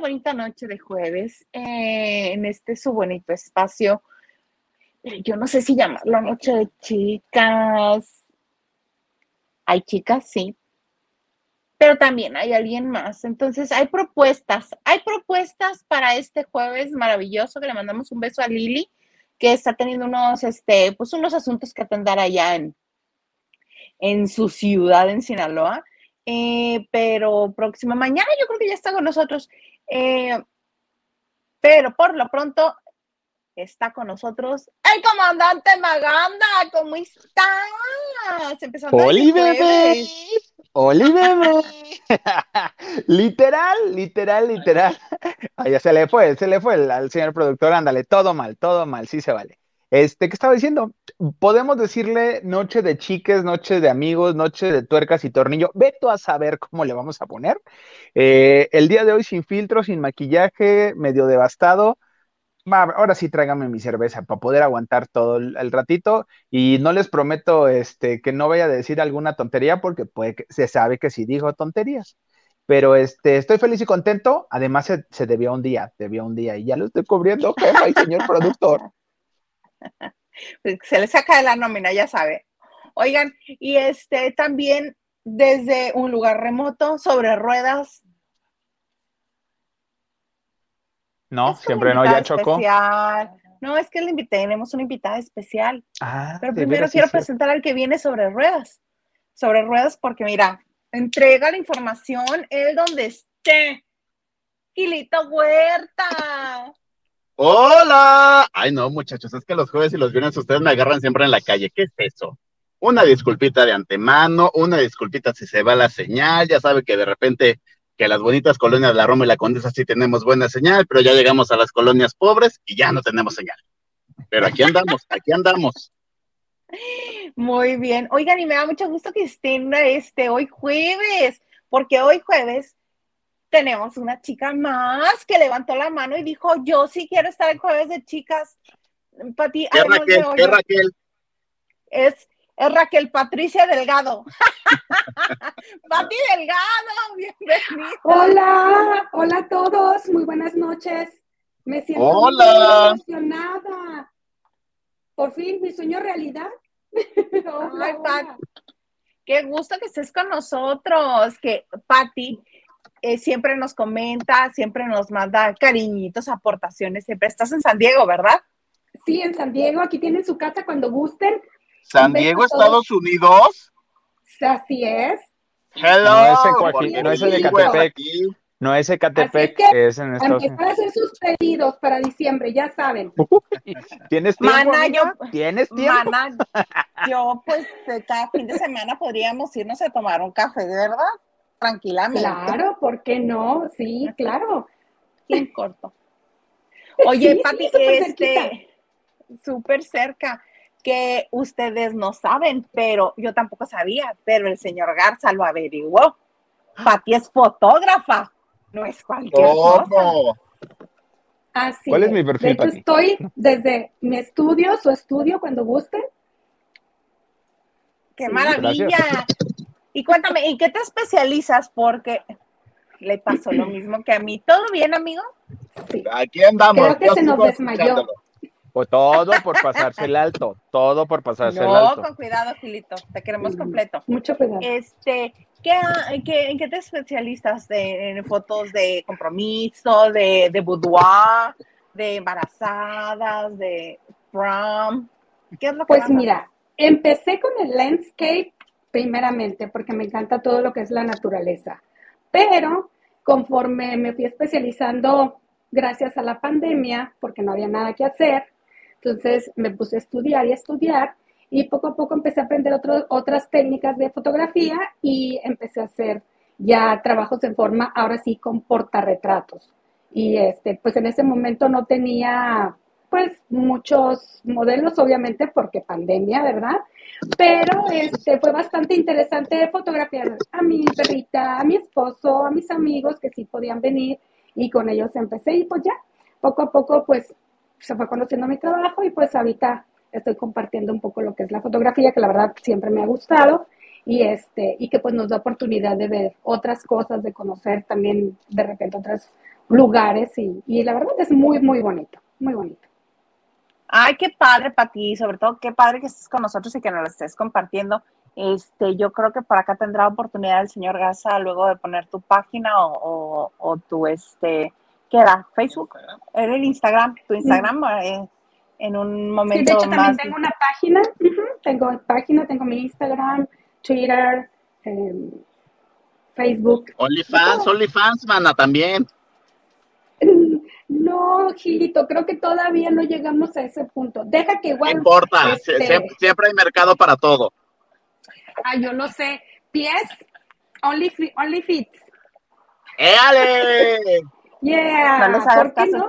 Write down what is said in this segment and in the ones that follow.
Bonita noche de jueves eh, en este su bonito espacio. Yo no sé si llamarlo noche de chicas. Hay chicas, sí, pero también hay alguien más. Entonces, hay propuestas, hay propuestas para este jueves maravilloso que le mandamos un beso a Lili, que está teniendo unos, este, pues unos asuntos que atender allá en, en su ciudad, en Sinaloa. Eh, pero próxima mañana yo creo que ya está con nosotros. Eh, pero por lo pronto está con nosotros el comandante Maganda. ¿Cómo estás? Empezando ¡Oli, bebé! ¡Oli, bebé! literal, literal, literal. Ay, ya se le fue, se le fue al señor productor. Ándale, todo mal, todo mal, sí se vale. Este, ¿qué estaba diciendo? Podemos decirle noche de chiques, noche de amigos, noche de tuercas y tornillo. Veto a saber cómo le vamos a poner. Eh, el día de hoy sin filtro, sin maquillaje, medio devastado. ahora sí tráigame mi cerveza para poder aguantar todo el, ratito. Y no les prometo este, que no vaya a decir alguna tontería porque puede que, se sabe que sí digo tonterías. Pero este, estoy feliz y contento. Además, se, se debió un día, debió un día. Y ya lo estoy cubriendo, jefa y señor productor. Pues, se le saca de la nómina, ya sabe. Oigan, y este también desde un lugar remoto, sobre ruedas. No, siempre no, ya chocó. No, es que le invité, tenemos una invitada especial. Ah, Pero primero quiero presentar al que viene sobre ruedas. Sobre ruedas, porque mira, entrega la información él donde esté. Gilito Huerta. Hola. Ay, no, muchachos, es que los jueves y los viernes ustedes me agarran siempre en la calle. ¿Qué es eso? Una disculpita de antemano, una disculpita si se va la señal. Ya sabe que de repente que las bonitas colonias de la Roma y la Condesa sí tenemos buena señal, pero ya llegamos a las colonias pobres y ya no tenemos señal. Pero aquí andamos, aquí andamos. Muy bien. Oigan, y me da mucho gusto que estén este hoy jueves, porque hoy jueves tenemos una chica más que levantó la mano y dijo, yo sí quiero estar en jueves de chicas. Pati, ¿Qué Raquel? ¿Qué Raquel? Es, es Raquel Patricia Delgado. Pati Delgado, bienvenida. Hola, hola a todos, muy buenas noches. Me siento hola. muy emocionada. Por fin, mi sueño realidad. hola, Qué gusto que estés con nosotros, que Pati eh, siempre nos comenta, siempre nos manda cariñitos, aportaciones, siempre estás en San Diego, ¿verdad? Sí, en San Diego, aquí tienen su casa cuando gusten. ¿San Diego, Estados Unidos? Así es. Hello. No es en, no Catepec. No es Ecatepec, es, que es en Estados Unidos. Para hacer sus pedidos para diciembre, ya saben. ¿Tienes tiempo? Mana, yo, ¿Tienes tiempo? Mana, yo pues cada fin de semana podríamos irnos a tomar un café, ¿de verdad? Tranquilamente. Claro, ¿por qué no? Sí, claro. Bien corto. Oye, Pati, este, súper cerca, que ustedes no saben, pero yo tampoco sabía, pero el señor Garza lo averiguó. Pati es fotógrafa, no es cualquier cosa. Así ¿Cuál es, mi perfil, de estoy desde mi estudio, su estudio, cuando guste. ¡Qué maravilla! Y cuéntame, ¿en qué te especializas? Porque le pasó lo mismo que a mí. ¿Todo bien, amigo? Sí. Aquí andamos. Creo que se nos desmayó. O todo por pasarse el alto, todo por pasarse el alto. No, con cuidado, Gilito, te queremos completo. Mucho cuidado. Este, ¿qué, ¿En qué te especializas? ¿En fotos de compromiso, de, de boudoir, de embarazadas, de prom? ¿Qué es lo que Pues mira, empecé con el landscape primeramente, porque me encanta todo lo que es la naturaleza. Pero conforme me fui especializando gracias a la pandemia, porque no había nada que hacer, entonces me puse a estudiar y a estudiar y poco a poco empecé a aprender otras técnicas de fotografía y empecé a hacer ya trabajos en forma, ahora sí, con portarretratos. Y este, pues en ese momento no tenía pues muchos modelos, obviamente, porque pandemia, ¿verdad? Pero este fue bastante interesante fotografiar a mi perrita, a mi esposo, a mis amigos que sí podían venir y con ellos empecé y pues ya, poco a poco pues se fue conociendo mi trabajo y pues ahorita estoy compartiendo un poco lo que es la fotografía, que la verdad siempre me ha gustado y este y que pues nos da oportunidad de ver otras cosas, de conocer también de repente otros lugares y, y la verdad es muy muy bonito, muy bonito. Ay, qué padre, Pati, sobre todo qué padre que estés con nosotros y que nos lo estés compartiendo. Este, yo creo que por acá tendrá oportunidad el señor Gaza luego de poner tu página o, o, o tu, este, ¿qué era? ¿Facebook? ¿Era el Instagram? ¿Tu Instagram? Eh, en un momento Sí, de hecho más... también tengo una página, tengo página, tengo mi Instagram, Twitter, em, Facebook. OnlyFans, OnlyFans, mana, también. No, Gilito, creo que todavía no llegamos a ese punto. Deja que No igual. importa, este, sie- siempre, siempre hay mercado para todo. Ah, yo no sé. Pies, Only, Fi- only Fits. ¡Éale! Yeah. no les hagas ¿Por qué caso, no?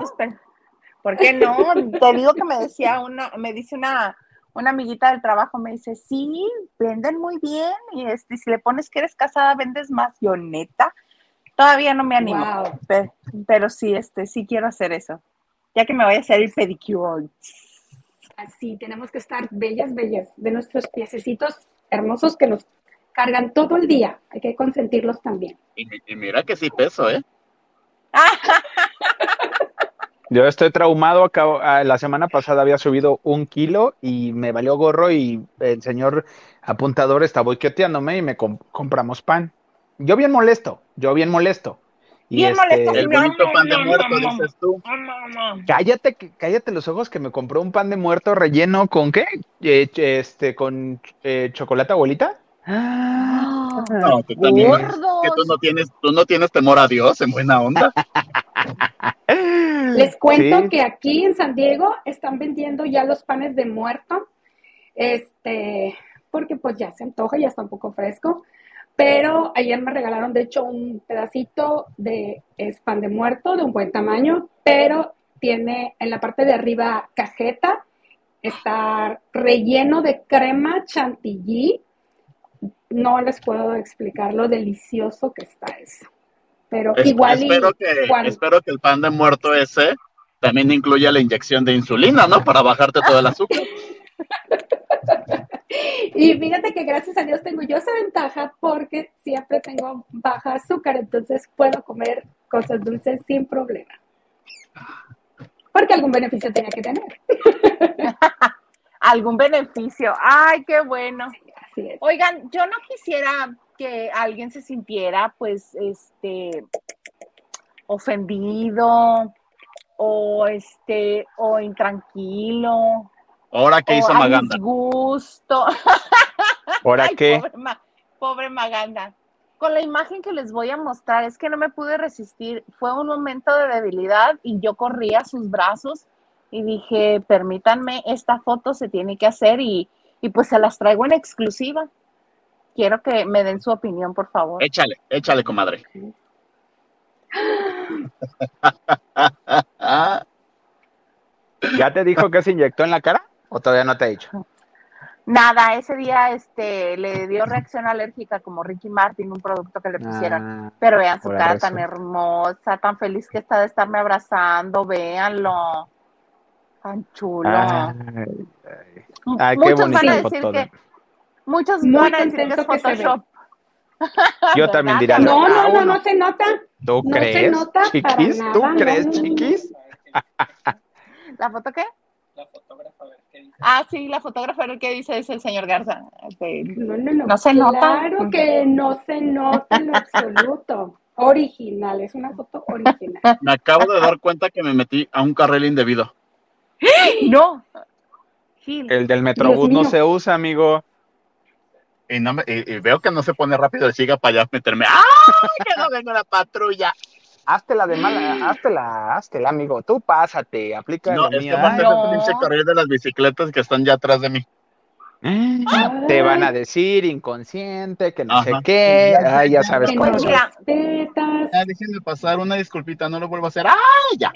¿Por qué no? Te digo que me decía una, me dice una, una amiguita del trabajo, me dice, sí, venden muy bien, y este, si le pones que eres casada, vendes más. Yo, neta, todavía no me animo, Wow. pero, sí, este, sí quiero hacer eso. Ya que me voy a hacer el pedicure. Así, tenemos que estar bellas, bellas, de nuestros piececitos hermosos que nos cargan todo el día. Hay que consentirlos también. Y, y mira que sí peso, ¿eh? Yo estoy traumado. acabo- ah, la semana pasada había subido un kilo y me valió gorro y el señor apuntador está boicoteándome y me com- compramos pan. Yo bien molesto, yo bien molesto. Y Bien este, molesto, El bonito no, pan de no, muerto, no, dices tú. Cállate, cállate los ojos que me compró un pan de muerto relleno con qué? Eh, este, con eh, chocolate abuelita. Ah, No, tú también. Gordos. Que tú no tienes, tú no tienes temor a Dios en buena onda. Les cuento Sí. que aquí en San Diego están vendiendo ya los panes de muerto, este, porque pues ya se antoja, ya está un poco fresco. Pero ayer me regalaron, de hecho, un pedacito de es pan de muerto de un buen tamaño, pero tiene en la parte de arriba cajeta, está relleno de crema chantilly. No les puedo explicar lo delicioso que está eso. Pero Es- igual y espero, que, igual- espero que el pan de muerto ese también incluya la inyección de insulina, ¿no? Para bajarte todo el azúcar. Y fíjate que gracias a Dios tengo yo esa ventaja porque siempre tengo baja azúcar, entonces puedo comer cosas dulces sin problema. Porque algún beneficio tenía que tener. Algún beneficio. Ay, qué bueno. Así es. Oigan, yo no quisiera que alguien se sintiera, pues, este, ofendido o este, o intranquilo, Ahora que hizo o a Maganda. disgusto. ¿Ahora Ay, qué? Pobre, Ma- pobre Maganda. Con la imagen que les voy a mostrar, es que no me pude resistir. Fue un momento de debilidad y yo corrí a sus brazos y dije, permítanme, esta foto se tiene que hacer y, y pues se las traigo en exclusiva. Quiero que me den su opinión, por favor. Échale, échale, comadre. ¿Ya te dijo que se inyectó en la cara? ¿O todavía no te ha dicho? Nada, ese día este, le dio reacción alérgica como Ricky Martin, un producto que le pusieron. Ah, Pero vean su cara tan hermosa, tan feliz que está de estarme abrazando, véanlo. Tan chulo. ay, M- ay, qué muchos van a decir foto. que, muchos Muy van a decir que es que. Photoshop. Yo también diría, No, no, no, no se nota. ¿Tú no se crees, para chiquis? ¿Tú nada, crees, no, chiquis? ¿La foto qué? Ah, sí, la fotógrafa el que dice es el señor Garza. Este, No, no, no. No se nota. Claro que no se nota en lo absoluto. Original, es una foto original. Me acabo de dar cuenta que me metí a un carril indebido. No. Gil. El del Metrobús no se usa, amigo. Y, no me- y- y veo que no se pone rápido siga para allá meterme. ¡Ay, que no venga la patrulla! Hazte la de mala, hazte la, hazte la, amigo. Tú pásate, aplica No, la es que mía. aparte Ay, es no. el pinche carril de las bicicletas que están ya atrás de mí. Ay, Te van a decir inconsciente, que no sé Ajá. qué. Ay, ya sabes Que no cómo Pues respetas. Ah, déjenme pasar una disculpita, no lo vuelvo a hacer. ¡Ah, ya!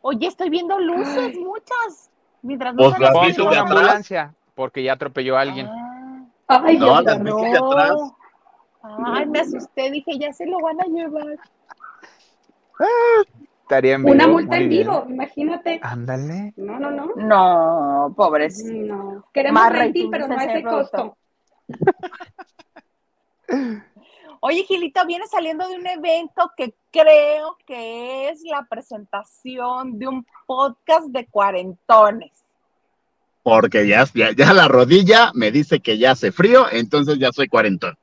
Oye, estoy viendo luces, muchas. Mientras Pues no de una ambulancia, porque ya atropelló a alguien. Ah, Ay, No, Dios las de atrás. Ay, me asusté, dije, ya se lo van a llevar. Estaría en vivo. Una multa en bien. vivo, imagínate. Ándale. No, no, no. No, pobrecito. No. Queremos Más rating, pero no ese costo. Oye, Gilito, viene saliendo de un evento que creo que es la presentación de un podcast de cuarentones. Porque ya, ya, ya la rodilla me dice que ya hace frío, entonces ya soy cuarentón.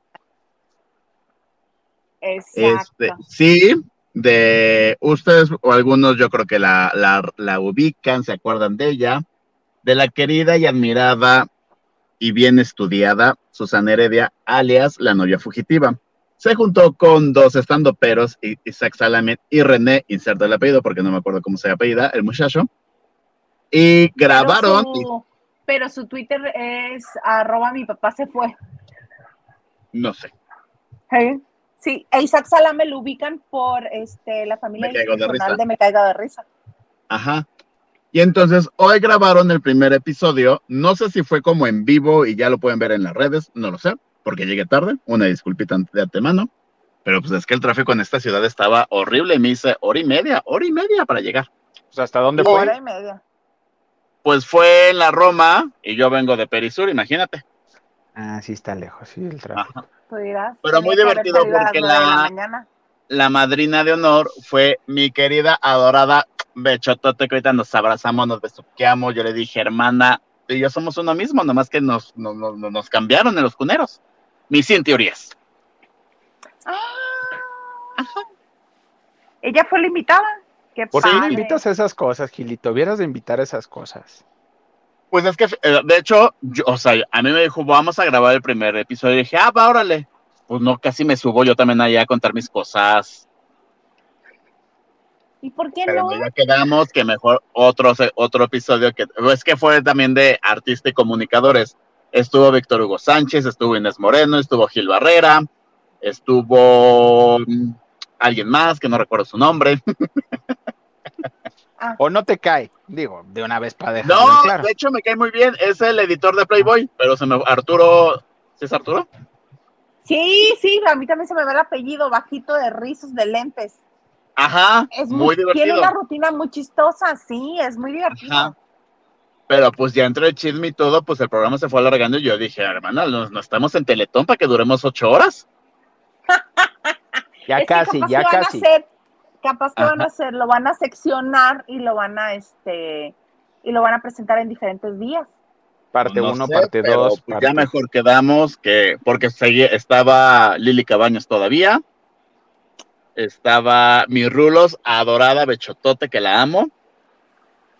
Exacto. Este, sí, de ustedes o algunos yo creo que la, la, la ubican, se acuerdan de ella, de la querida y admirada y bien estudiada Susana Heredia, alias la novia fugitiva. Se juntó con dos estandoperos, Isaac Salamet y René, inserto el apellido porque no me acuerdo cómo se apellida, el muchacho, y grabaron. Pero su, pero su Twitter es arroba mi papá se fue. No sé. ¿Sí? Sí, a Isaac Salame lo ubican por este, la familia Me caigo de risa. de Me Caiga de Risa. Ajá. Y entonces hoy grabaron el primer episodio. No sé si fue como en vivo y ya lo pueden ver en las redes, no lo sé, porque llegué tarde. Una disculpita de antemano. Pero pues es que el tráfico en esta ciudad estaba horrible. Me hice hora y media, hora y media para llegar. O sea, ¿hasta dónde Hora fue? y media. Pues fue en la Roma y yo vengo de Perisur, imagínate. Ah, sí está lejos, sí, el tráfico. Ajá. Tú dirás, Pero muy divertido porque la-. La madrina de honor fue mi querida, adorada Bechotote, que ahorita nos abrazamos, nos besuqueamos. Yo le dije, hermana, y yo somos uno mismo, nomás que nos, nos, nos- nos cambiaron en los cuneros. Mis 100 teorías. Ah. Ella fue la invitada. Qué ¿Por qué invitas a esas cosas, Gilito? Vieras de invitar a esas cosas. Pues es que, eh, de hecho, yo- o sea, a mí me dijo, vamos a grabar el primer episodio. Y dije, ah, va, órale. Pues no, casi me subo yo también allá a contar mis cosas. ¿Y por qué Pero no? ya quedamos que mejor otro, otro episodio que es que fue también de artista y comunicadores. Estuvo Víctor Hugo Sánchez, estuvo Inés Moreno, estuvo Gil Barrera, estuvo mm, alguien más que no recuerdo su nombre. O no te cae, digo, de una vez para dejarlo No, claro. de hecho me cae muy bien, es el editor de Playboy, pero se me Arturo, ¿sí es Arturo? Sí, sí, a mí también se me ve el apellido bajito de rizos de lentes. Ajá, Es muy, muy, tiene divertido. una rutina muy chistosa, sí, es muy divertido. Ajá. Pero pues ya entre el chisme y todo, pues el programa se fue alargando y yo dije, hermana, no, no estamos en Teletón para que duremos ocho horas. Ya Es que casi, capaz ya que van a casi. hacer- capaz que van a Ajá. hacer, lo van a seccionar y lo van a este y lo van a presentar en diferentes días. Parte No 1, sé, parte pero, 2. pues, Ya mejor quedamos que, porque seguía, estaba Lili Cabaños todavía, estaba mi Rulos, adorada Bechotote, que la amo,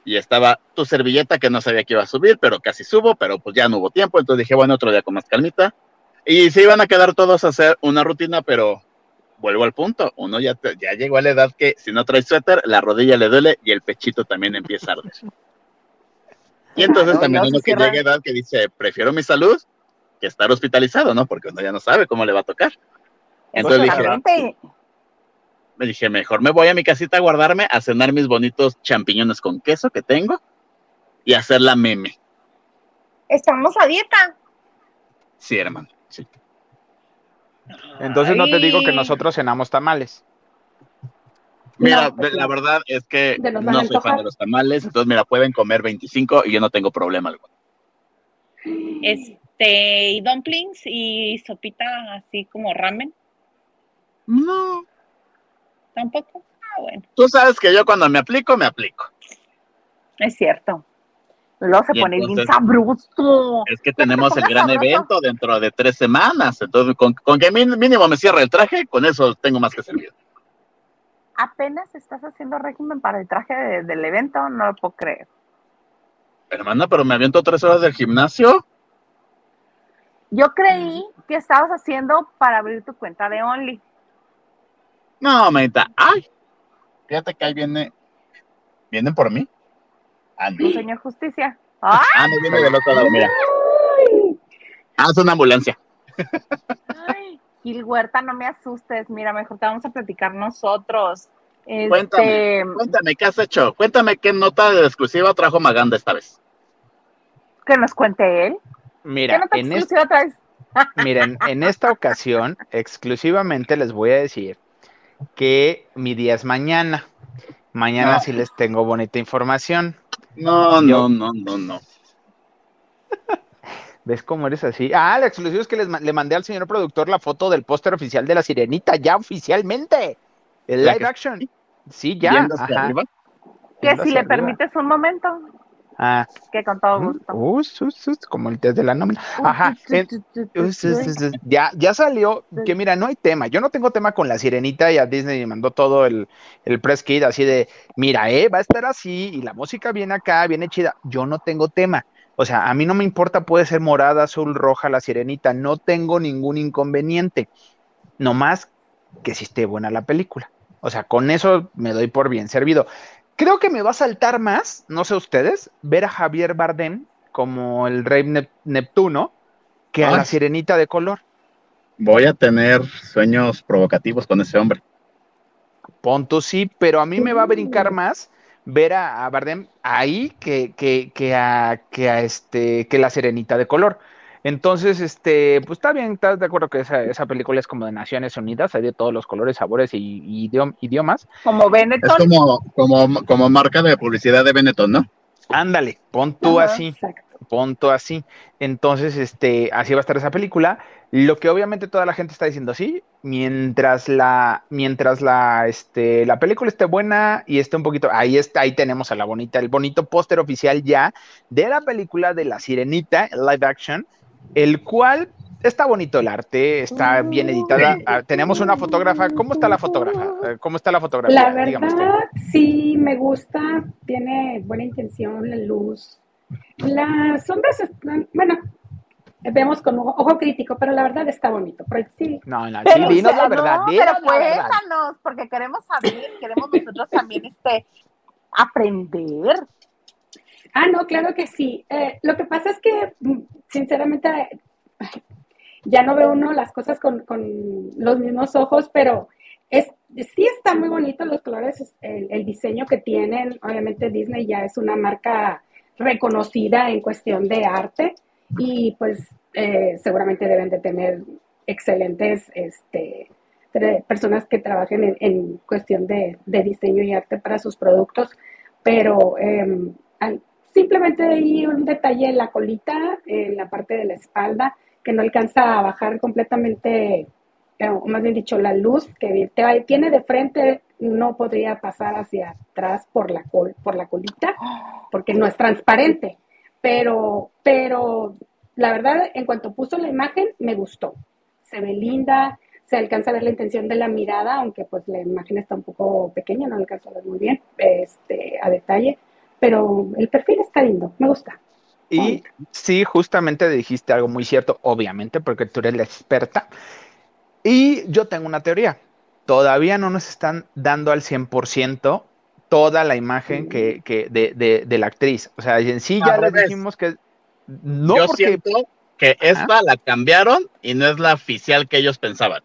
y estaba tu servilleta, que no sabía que iba a subir, pero casi subo, pero pues ya no hubo tiempo, entonces dije, bueno, otro día con más calmita. Y se iban a quedar todos a hacer una rutina, pero vuelvo al punto, uno ya, ya llegó a la edad que si no trae suéter, la rodilla le duele y el pechito también empieza a arder. Y entonces también no, uno que llega a edad que dice, prefiero mi salud que estar hospitalizado, ¿no? Porque uno ya no sabe cómo le va a tocar. Entonces dije, me dije, mejor me voy a mi casita a guardarme, a cenar mis bonitos champiñones con queso que tengo y hacer la meme. Estamos a dieta. Sí, hermano. Sí. Entonces no te digo que nosotros cenamos tamales. Mira, No, pues la verdad es que no van a soy fan de los tamales, entonces mira, pueden comer 25 y yo no tengo problema alguno. Este, y dumplings y sopita así como ramen, No. tampoco. Ah, bueno, Tú sabes que yo cuando me aplico, me aplico. es cierto. Luego se Y pone bien entonces- sabroso. Es que tenemos el gran sabroso. evento dentro de tres semanas. Entonces, con, con que mínimo me cierre el traje, con eso tengo más que servir. Apenas estás haciendo régimen para el traje de- del evento, no lo puedo creer. Hermana, pero me aviento tres horas del gimnasio. Yo creí que estabas haciendo para abrir tu cuenta de Only. No, manita. Ay, fíjate que ahí viene. ¿Vienen por mí? Tu señor justicia. ¡Ah! Ah, no viene del otro lado, mira. Ah, es una ambulancia. Ay, Gil Huerta, no me asustes. Mira, mejor te vamos a platicar nosotros. Este, Cuéntame. Cuéntame, ¿qué has hecho? Cuéntame qué nota de exclusiva trajo Maganda esta vez. que nos cuente él. ¿Qué Mira, nota en, exclusiva traes? miren, en esta ocasión, exclusivamente les voy a decir que mi día es mañana. Mañana No. sí les tengo bonita información. No, no, no, no, no. ¿Ves cómo eres así? Ah, la exclusiva es que les, le mandé al señor productor la foto del póster oficial de la sirenita, ya oficialmente. El live action. Sí, ya. Ajá. Que si le permites un momento. Ah. Que con todo gusto. Uh, como el test de la nómina. Ajá. ya, ya salió, que mira, no hay tema. Yo no tengo tema con la sirenita y a Disney me mandó todo el, el press kit así de, mira, eh, va a estar así y la música viene acá, viene chida. Yo no tengo tema. O sea, a mí no me importa, puede ser morada, azul, roja, la sirenita. No tengo ningún inconveniente. No más que si esté buena la película. O sea, con eso me doy por bien servido. Creo que me va a saltar más, no sé ustedes, ver a Javier Bardem como el rey Neptuno que a la sirenita de color. Voy a tener sueños provocativos con ese hombre. Ponto sí, pero a mí me va a brincar más ver a, Bardem ahí que, que, que, a, que a este que la sirenita de color. Entonces, este, pues está bien, estás de acuerdo que esa, esa película es como de Naciones Unidas, hay de todos los colores, sabores y, idiomas. Como Benetton. Es como, como, como marca de publicidad de Benetton, ¿no? Ándale, pon tú así, pon tú así. Entonces, este, así va a estar esa película. Lo que obviamente toda la gente está diciendo así, mientras la, mientras la, este, la película esté buena y esté un poquito, ahí está, ahí tenemos a la bonita, el bonito póster oficial ya de la película de la Sirenita, live action, el cual está bonito el arte, está bien editada. Ah, tenemos una fotógrafa. ¿Cómo está la fotógrafa? Eh, ¿Cómo está la fotografía? La verdad, sí, me gusta. Tiene buena intención, la luz. Las sombras están, bueno, vemos con ojo, crítico, pero la verdad está bonito. Sí. No, no, sí, dinos la verdad. No, pero cuéntanos, porque queremos saber, queremos nosotros también este, aprender. Ah, no, claro que sí. Eh, lo que pasa es que, mm, sinceramente, ya no veo uno las cosas con, los mismos ojos, pero es, sí está muy bonito los colores, el, diseño que tienen. Obviamente Disney ya es una marca reconocida en cuestión de arte y pues eh, seguramente deben de tener excelentes este, personas que trabajen en, cuestión de, diseño y arte para sus productos, pero eh, Simplemente hay un detalle en la colita, en la parte de la espalda, que no alcanza a bajar completamente, eh, o más bien dicho, la luz que tiene de frente no podría pasar hacia atrás por la, col, por la colita, porque no es transparente. Pero, pero la verdad, en cuanto puso la imagen, me gustó. Se ve linda, se alcanza a ver la intención de la mirada, aunque pues la imagen está un poco pequeña, no alcanza a ver muy bien este, a detalle pero el perfil está lindo, me gusta. Y sí, justamente dijiste algo muy cierto, obviamente, porque tú eres la experta. Y yo tengo una teoría. Todavía no nos están dando al 100% toda la imagen que, que de, de, la actriz. O sea, en sí ya les dijimos que no yo siento que esta la cambiaron y no es la oficial que ellos pensaban.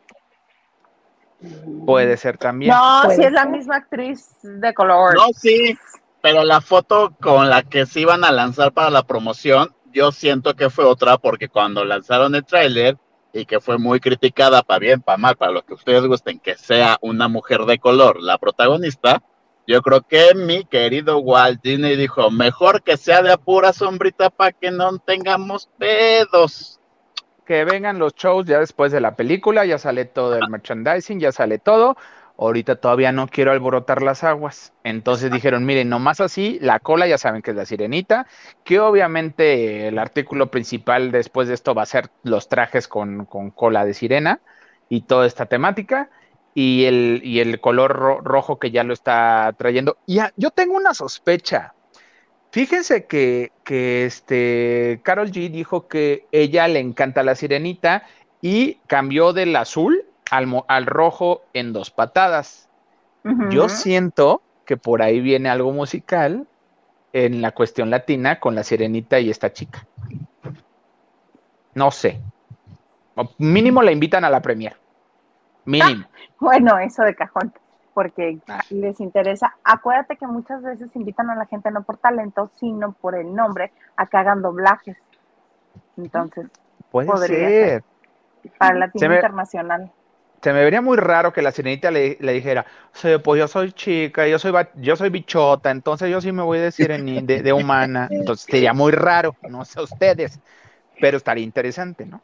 Puede ser también. No, si es la misma actriz de color. No, sí, pero la foto con la que se iban a lanzar para la promoción, yo siento que fue otra porque cuando lanzaron el tráiler y que fue muy criticada para bien, para mal, para lo que ustedes gusten, que sea una mujer de color la protagonista, yo creo que mi querido Walt Disney dijo, mejor que sea de pura sombrita para que no tengamos pedos. Que vengan los shows ya después de la película, ya sale todo el merchandising, ya sale todo ahorita todavía no quiero alborotar las aguas. Entonces dijeron, miren, nomás así, la cola ya saben que es la sirenita, que obviamente el artículo principal después de esto va a ser los trajes con, cola de sirena y toda esta temática. Y el, y el color rojo que ya lo está trayendo. Y yo tengo una sospecha. Fíjense que, que este Carol G dijo que ella le encanta la sirenita y cambió del azul al, rojo en dos patadas. Yo siento que por ahí viene algo musical en la cuestión latina con la sirenita y esta chica. No sé. mínimo la invitan a la premier. Mínimo. bueno, eso de cajón, porque ah. les interesa. Acuérdate que muchas veces invitan a la gente no por talento, sino por el nombre a que hagan doblajes. Entonces, puede ser. Para Latino Internacional se me vería muy raro que la sirenita le, dijera, pues yo soy chica, yo soy yo soy bichota, entonces yo sí me voy a decir de, de, humana. Entonces sería muy raro, no sé ustedes. pero estaría interesante, ¿no?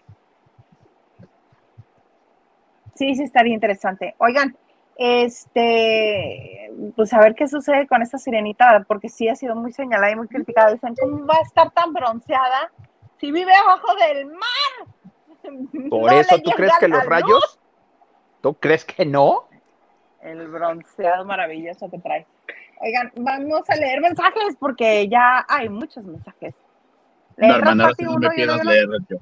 Sí, sí, estaría interesante. Oigan, este, pues a ver qué sucede con esta sirenita, porque sí ha sido muy señalada y muy criticada. Dicen, ¿cómo va a estar tan bronceada si vive abajo del mar? Por eso, ¿tú crees que los rayos? ¿Tú crees que no? El bronceado maravilloso que trae. Oigan, vamos a leer mensajes porque ya hay muchos mensajes. No, hermana, no me pidas leer yo.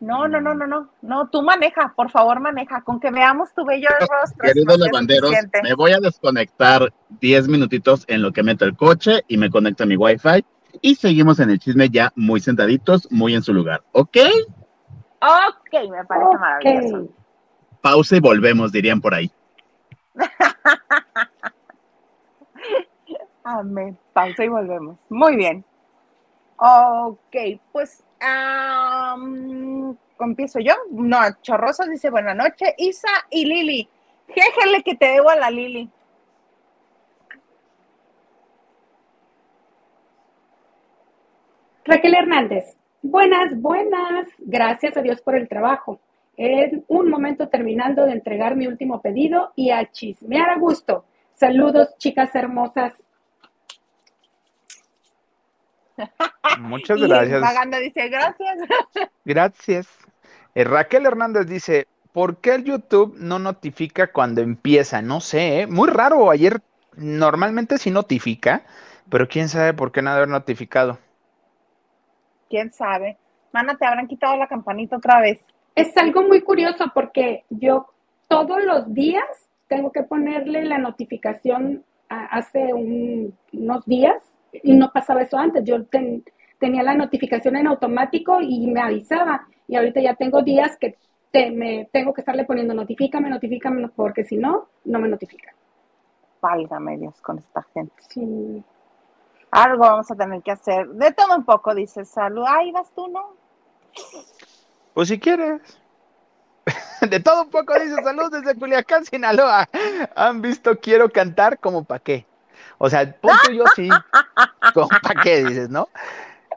No, no, no, no, no, no, tú maneja, por favor maneja, con que veamos tu bello rostro. Queridos lavanderos, me voy a desconectar 10 minutitos en lo que meto el coche y me conecto a mi wifi y seguimos en el chisme ya muy sentaditos, muy en su lugar, ¿ok? Ok, me parece maravilloso. Pausa y volvemos, dirían por ahí. Amén, pausa y volvemos. Muy bien. Ok, pues Um, empiezo yo. No, Chorrosos dice buena noche. Isa y Lili. Jéjele que te debo a la Lili. Raquel Hernández. Buenas, buenas. Gracias a Dios por el trabajo. En un momento terminando de entregar mi último pedido y a chismear a gusto. Saludos, chicas hermosas. Muchas gracias. Maganda dice, gracias. Gracias. Eh, Raquel Hernández dice, ¿por qué el YouTube no notifica cuando empieza? No sé, ¿eh? muy raro. Ayer normalmente sí notifica, pero quién sabe por qué no haber notificado. Quién sabe. Mana, te habrán quitado la campanita otra vez. Es algo muy curioso porque yo todos los días tengo que ponerle la notificación hace unos días y no pasaba eso antes. Yo tenía la notificación en automático y me avisaba. Y ahorita ya tengo días que te, me tengo que estarle poniendo notifícame, notifícame, porque si no, no me notifica. Válgame Dios con esta gente. Sí. Algo vamos a tener que hacer. De todo un poco, dice Salud. Ahí vas tú, ¿no? Pues si quieres. De todo un poco, dice Salud desde Culiacán, Sinaloa. ¿Han visto Quiero cantar como pa' qué? O sea, punto yo sí. ¿Para qué dices, no?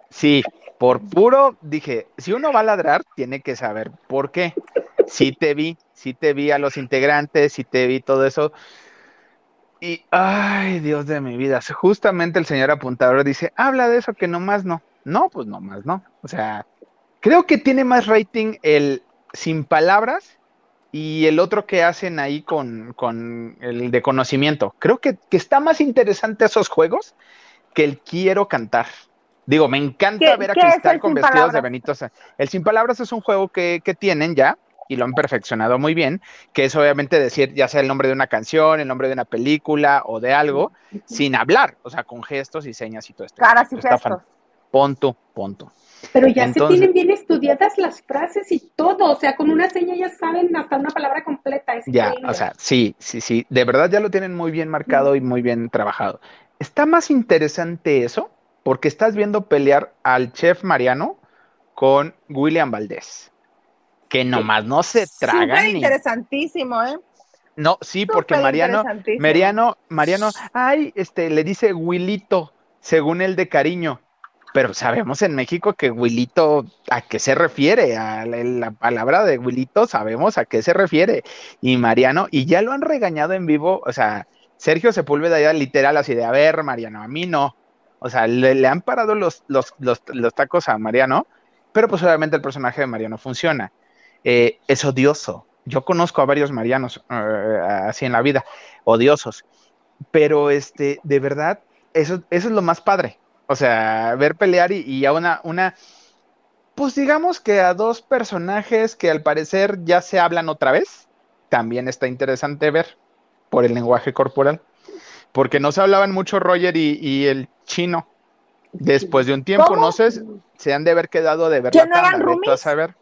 Sí, por puro, dije, si uno va a ladrar, tiene que saber por qué. Sí te vi, sí te vi a los integrantes, sí te vi todo eso. Y, ay, Dios de mi vida, justamente el señor apuntador dice, habla de eso que nomás no. No, pues nomás no. O sea, creo que tiene más rating el sin palabras y el otro que hacen ahí con, el de conocimiento. Creo que, está más interesante esos juegos que el quiero cantar. Digo, me encanta ver a Cristal con vestidos de Benito. El Sin Palabras es un juego que, tienen ya y lo han perfeccionado muy bien, que es obviamente decir ya sea el nombre de una canción, el nombre de una película o de algo, sin hablar, o sea, con gestos y señas y todo esto. Caras y gestos. Punto, punto. Pero ya se tienen bien estudiadas las frases y todo, o sea, con una seña ya saben hasta una palabra completa. ya, o sea, sí, sí, sí, de verdad ya lo tienen muy bien marcado y muy bien trabajado. Está más interesante eso porque estás viendo pelear al chef Mariano con William Valdés, que nomás no se tragan. Súper interesantísimo, ¿eh? No, sí, porque Mariano, Mariano, Mariano, ay, este, le dice Willito, según el de cariño, pero sabemos en México que Wilito, ¿a qué se refiere? A la, palabra de Wilito sabemos a qué se refiere. Y Mariano, y ya lo han regañado en vivo, o sea, Sergio Sepúlveda ya literal así de, a ver, Mariano, a mí no. O sea, le, han parado los, los, tacos a Mariano, pero pues obviamente el personaje de Mariano funciona. Eh, es odioso. Yo conozco a varios Marianos eh, así en la vida, odiosos. Pero este, de verdad, eso, eso es lo más padre. O sea, ver pelear y, a una, una, pues digamos que a dos personajes que al parecer ya se hablan otra vez, también está interesante ver por el lenguaje corporal. Porque no se hablaban mucho Roger y, el chino. Después de un tiempo, no sé, se han de haber quedado de ver la no tanda, a saber.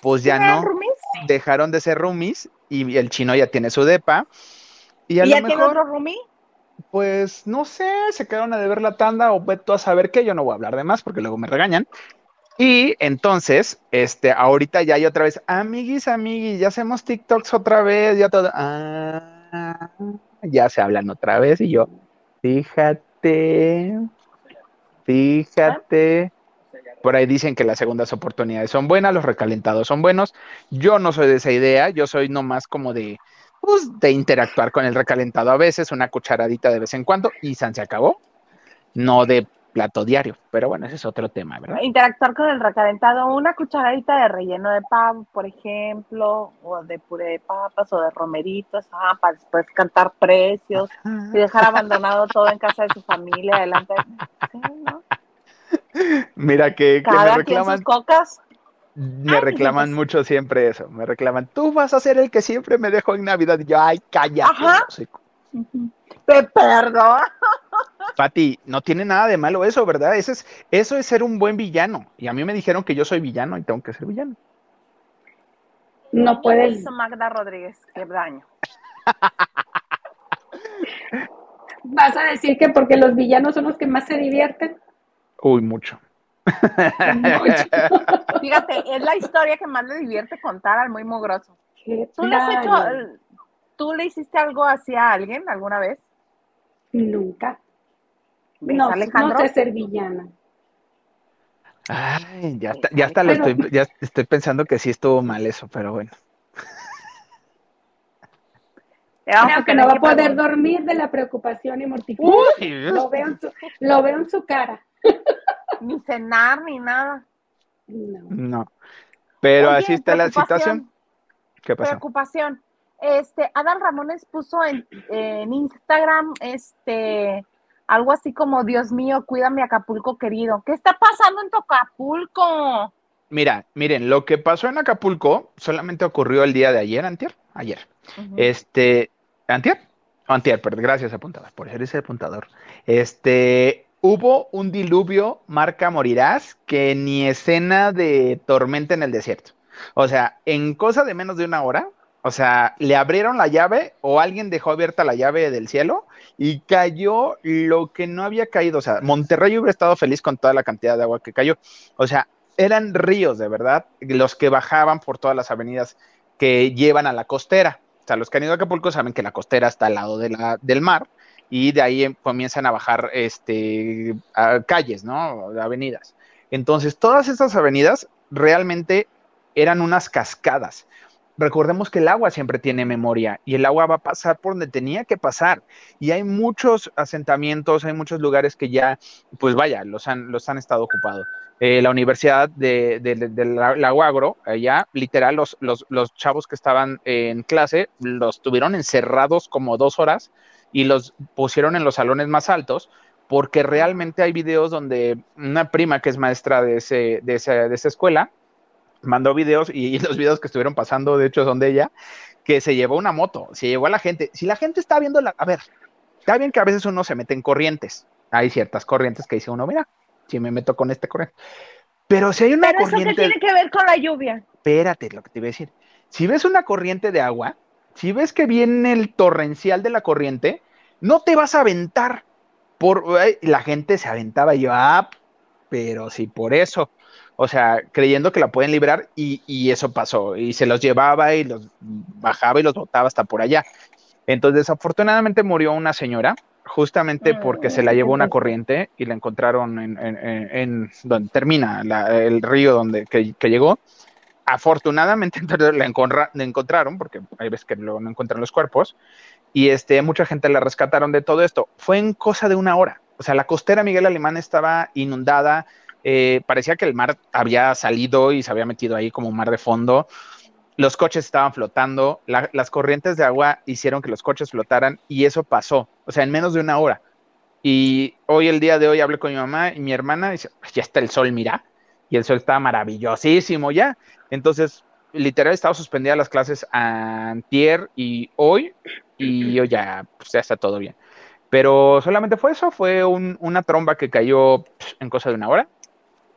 Pues ya no, dejaron de ser roomies y el chino ya tiene su depa. Y, a lo mejor, tiene otro roomie? Pues no sé, se quedaron a deber la tanda o tú a saber qué, yo no voy a hablar de más porque luego me regañan. Y entonces, este, ahorita ya hay otra vez, amiguis, amiguis, ya hacemos TikToks otra vez, ya todo, ah, ya se hablan otra vez y yo, fíjate, fíjate, Por ahí dicen que las segundas oportunidades son buenas, los recalentados son buenos. Yo no soy de esa idea, yo soy nomás como de, pues, de interactuar con el recalentado a veces, una cucharadita de vez en cuando y San se acabó. No de plato diario, pero bueno, ese es otro tema, ¿verdad? Interactuar con el recalentado, una cucharadita de relleno de pavo, por ejemplo, o de puré de papas o de romeritos, ah, para después cantar precios y dejar abandonado todo en casa de su familia, delante Sí, ¿no? Mira que, que me Cada quien sus cocas. Me Ay, reclaman mucho siempre eso, me reclaman, tú vas a ser el que siempre me dejó en Navidad. Y yo, ay, cállate. Ajá. hocico". Ujú. Pe- Perdón. Pati, no tiene nada de malo eso, ¿verdad? Eso es, eso es ser un buen villano. Y a mí me dijeron que yo soy villano y tengo que ser villano. No ¿Qué puedes, hizo Magda Rodríguez? Qué daño. vas a decir que porque los villanos son los que más se divierten. Uy, mucho. Fíjate, es la historia que más le divierte contar al muy mugroso. ¿Qué ¿Tú le has hecho, tal? tú le hiciste algo así a alguien alguna vez? Nunca. ¿Ves, No, Alejandro? no sé ser villana. Ay, ya está, ya está, lo Pero- estoy, ya estoy pensando que sí estuvo mal eso, pero bueno. Creo que no va a poder dormir de la preocupación y mortificación. Lo veo en su, lo veo en su cara. Ni cenar, ni nada. No. No. Pero Oye, así está la situación. ¿Qué pasó? Preocupación. Este, Adal Ramones puso en, en Instagram, este, algo así como, Dios mío, cuídame Acapulco querido. ¿Qué está pasando en tu Acapulco? Mira, miren, lo que pasó en Acapulco solamente ocurrió el día de ayer, antier, ayer. Este, ¿antier? Antier, perdón, gracias apuntador, por ser ese apuntador. Este, hubo un diluvio marca Morirás que ni escena de tormenta en el desierto. O sea, en cosa de menos de una hora, o sea, le abrieron la llave o alguien dejó abierta la llave del cielo y cayó lo que no había caído. O sea, Monterrey hubiera estado feliz con toda la cantidad de agua que cayó. O sea, eran ríos de verdad los que bajaban por todas las avenidas que llevan a la costera. O sea, los que han ido a Acapulco saben que la costera está al lado de la, del mar y de ahí em- comienzan a bajar este, calles, ¿no? Avenidas. Entonces, todas estas avenidas realmente eran unas cascadas. Recordemos que el agua siempre tiene memoria y el agua va a pasar por donde tenía que pasar. Y hay muchos asentamientos, hay muchos lugares que ya, pues vaya, los han, los han estado ocupados. Eh, la Universidad de, de, de, de la, la Guagro, allá, literal, los, los, los chavos que estaban en clase los tuvieron encerrados como dos horas y los pusieron en los salones más altos porque realmente hay videos donde una prima que es maestra de, ese, de, ese, de esa escuela mandó videos y, y, los videos que estuvieron pasando, de hecho, son de ella, que se llevó una moto, se llevó a la gente. Si la gente está viendo la... A ver, está bien que a veces uno se mete en corrientes. Hay ciertas corrientes que dice uno, mira, si me meto con este corriente. Pero si hay una Pero corriente... eso qué tiene que ver con la lluvia. Espérate, lo que te iba a decir. Si ves una corriente de agua, si ves que viene el torrencial de la corriente, no te vas a aventar. Por, la gente se aventaba y yo, ah, pero sí, por eso. O sea, creyendo que la pueden librar y, y, eso pasó. Y se los llevaba y los bajaba y los botaba hasta por allá. Entonces, desafortunadamente murió una señora, justamente porque se la llevó una corriente y la encontraron en, en, en, en donde termina la, el río donde que, que llegó. Afortunadamente la, encontra, la, encontraron, porque hay veces que luego no encuentran los cuerpos, y este, mucha gente la rescataron de todo esto. Fue en cosa de una hora. O sea, la costera Miguel Alemán estaba inundada, eh, parecía que el mar había salido y se había metido ahí como un mar de fondo. Los coches estaban flotando, la, las corrientes de agua hicieron que los coches flotaran y eso pasó, o sea, en menos de una hora. Y hoy, el día de hoy, hablé con mi mamá y mi hermana y dice, ya está el sol, mira. Y el sol está maravillosísimo ya. Entonces, literal, estaba suspendida las clases antier y hoy, y hoy ya, pues, ya está todo bien. Pero solamente fue eso, fue un, una tromba que cayó en cosa de una hora.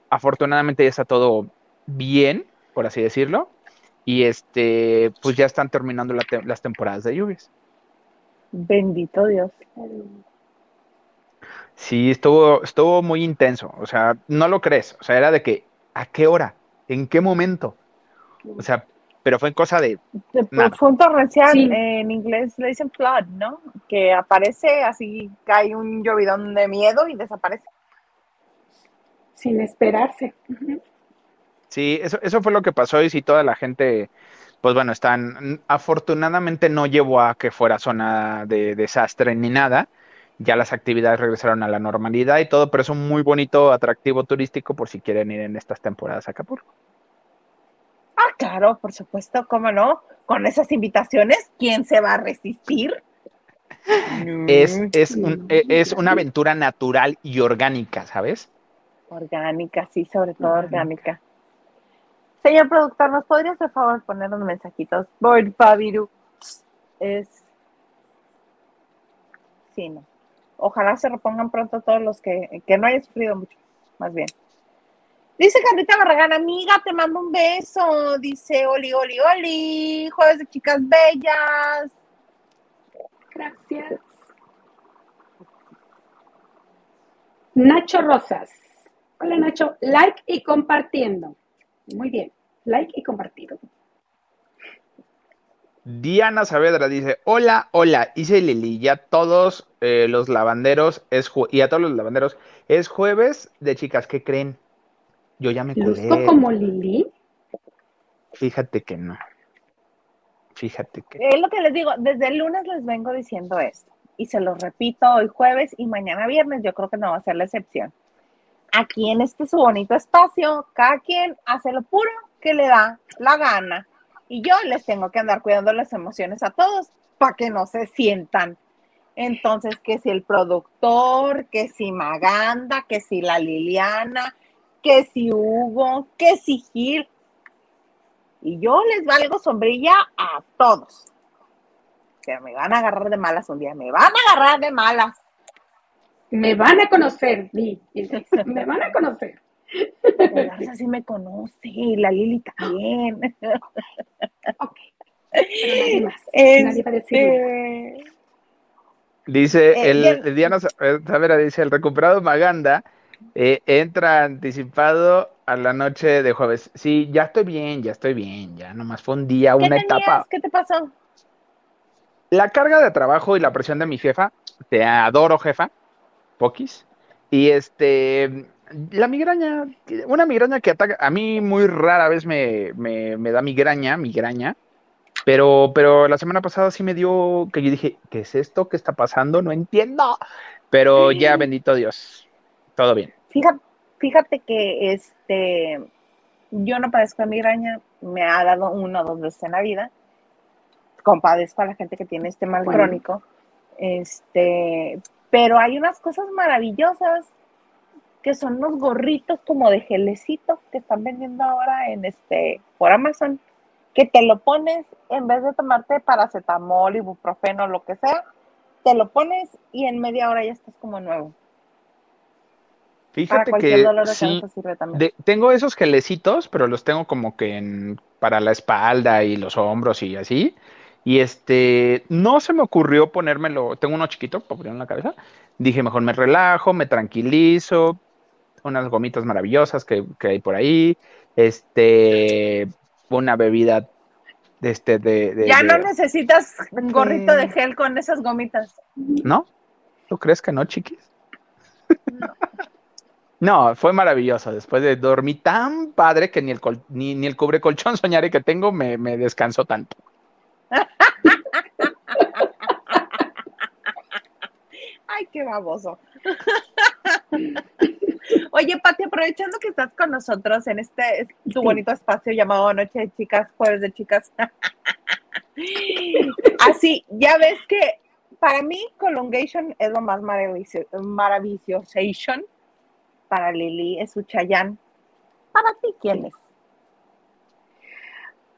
Afortunadamente ya está todo bien, por así decirlo. Y este, pues ya están terminando la te las temporadas de lluvias. Bendito Dios. Sí, estuvo, estuvo muy intenso. O sea, no lo crees. O sea, era de que, ¿a qué hora? ¿En qué momento? O sea, pero fue cosa de. Nada. Fue un torrencial, sí. en inglés le dicen flood, ¿no? Que aparece así, cae un llovidón de miedo y desaparece. sin esperarse. Sí, eso, eso fue lo que pasó y si toda la gente, pues bueno, están, afortunadamente no llevó a que fuera zona de desastre ni nada, ya las actividades regresaron a la normalidad y todo, pero es un muy bonito atractivo turístico por si quieren ir en estas temporadas a Acapulco. Ah, claro, por supuesto, cómo no. Con esas invitaciones, ¿quién se va a resistir? Es, es, un- e- es una aventura natural y orgánica, ¿sabes? Orgánica, sí, sobre todo orgánica. Señor productor, ¿nos podrías por favor poner unos mensajitos? Por Fabiru. Es. Sí, no. Ojalá se repongan pronto todos los que, que no hayan sufrido mucho, más bien. Dice Carlita Barragán, amiga, te mando un beso. Dice Oli, Oli, Oli. Jueves de chicas bellas. Gracias. Nacho Rosas. Hola Nacho, like y compartiendo. Muy bien, like y compartido. Diana Saavedra dice, hola, hola, hice Lili, ya todos eh, los lavanderos, es y a todos los lavanderos, es jueves de chicas, ¿qué creen? Yo ya me curé, como Lili. fíjate que no, fíjate que Es lo que les digo, desde el lunes les vengo diciendo esto. Y se los repito hoy jueves y mañana viernes, yo creo que no va a ser la excepción. Aquí en este su bonito espacio, cada quien hace lo puro que le da la gana. Y yo les tengo que andar cuidando las emociones a todos para que no se sientan. Entonces, que si el productor, que si Maganda, que si la Liliana, que si Hugo, que si Gil. Y yo les valgo sombrilla a todos. Pero me van a agarrar de malas un día, me van a agarrar de malas. Me van a conocer. Me van a conocer. El Garza sí me conoce, y la Lili también. Ok. Pero nadie más. Nadie va a decir nada. Dice, Eh, el, Diana Sa- Saavedra dice, el recuperado Maganda eh, entra anticipado a la noche de jueves. Sí, ya estoy bien, ya estoy bien, ya nomás fue un día, ¿Qué una tenías? etapa. ¿Qué te pasó? La carga de trabajo y la presión de mi jefa, te adoro jefa, Pokis, y este, la migraña, una migraña que ataca, a mí muy rara vez me, me, me da migraña, migraña, pero, pero la semana pasada sí me dio, que yo dije, ¿qué es esto? ¿Qué está pasando? No entiendo, pero ya, bendito Dios, todo bien. Fíjate, fíjate que este, yo no padezco de migraña, me ha dado una o dos veces en la vida. Compadezco a la gente que tiene este mal Bueno. crónico. Este, pero hay unas cosas maravillosas que son unos gorritos como de gelecito que están vendiendo ahora en este por Amazon, que te lo pones en vez de tomarte paracetamol, ibuprofeno, lo que sea, te lo pones y en media hora ya estás como nuevo. Fíjate cualquier que dolor de sí, de- tengo esos gelecitos, pero los tengo como que en, para la espalda y los hombros y así. Y este, no se me ocurrió ponérmelo, tengo uno chiquito para ponerlo en la cabeza. Dije, mejor me relajo, me tranquilizo, unas gomitas maravillosas que, que hay por ahí, este, una bebida de este, de, de- Ya de- no necesitas un gorrito de gel con esas gomitas. ¿no? ¿Tú crees que no, chiquis? No, fue maravilloso. Después de dormir tan padre que ni el, col- ni, ni el cubre colchón soñaré que tengo me, me descansó tanto. Ay, qué baboso. Oye, Pati, aprovechando que estás con nosotros en este tu bonito espacio llamado Noche de Chicas, Jueves de Chicas. Así, ya ves que para mí Colongation es lo más maravilloso. Para Lili es su Chayán. Para ti, ¿quién es?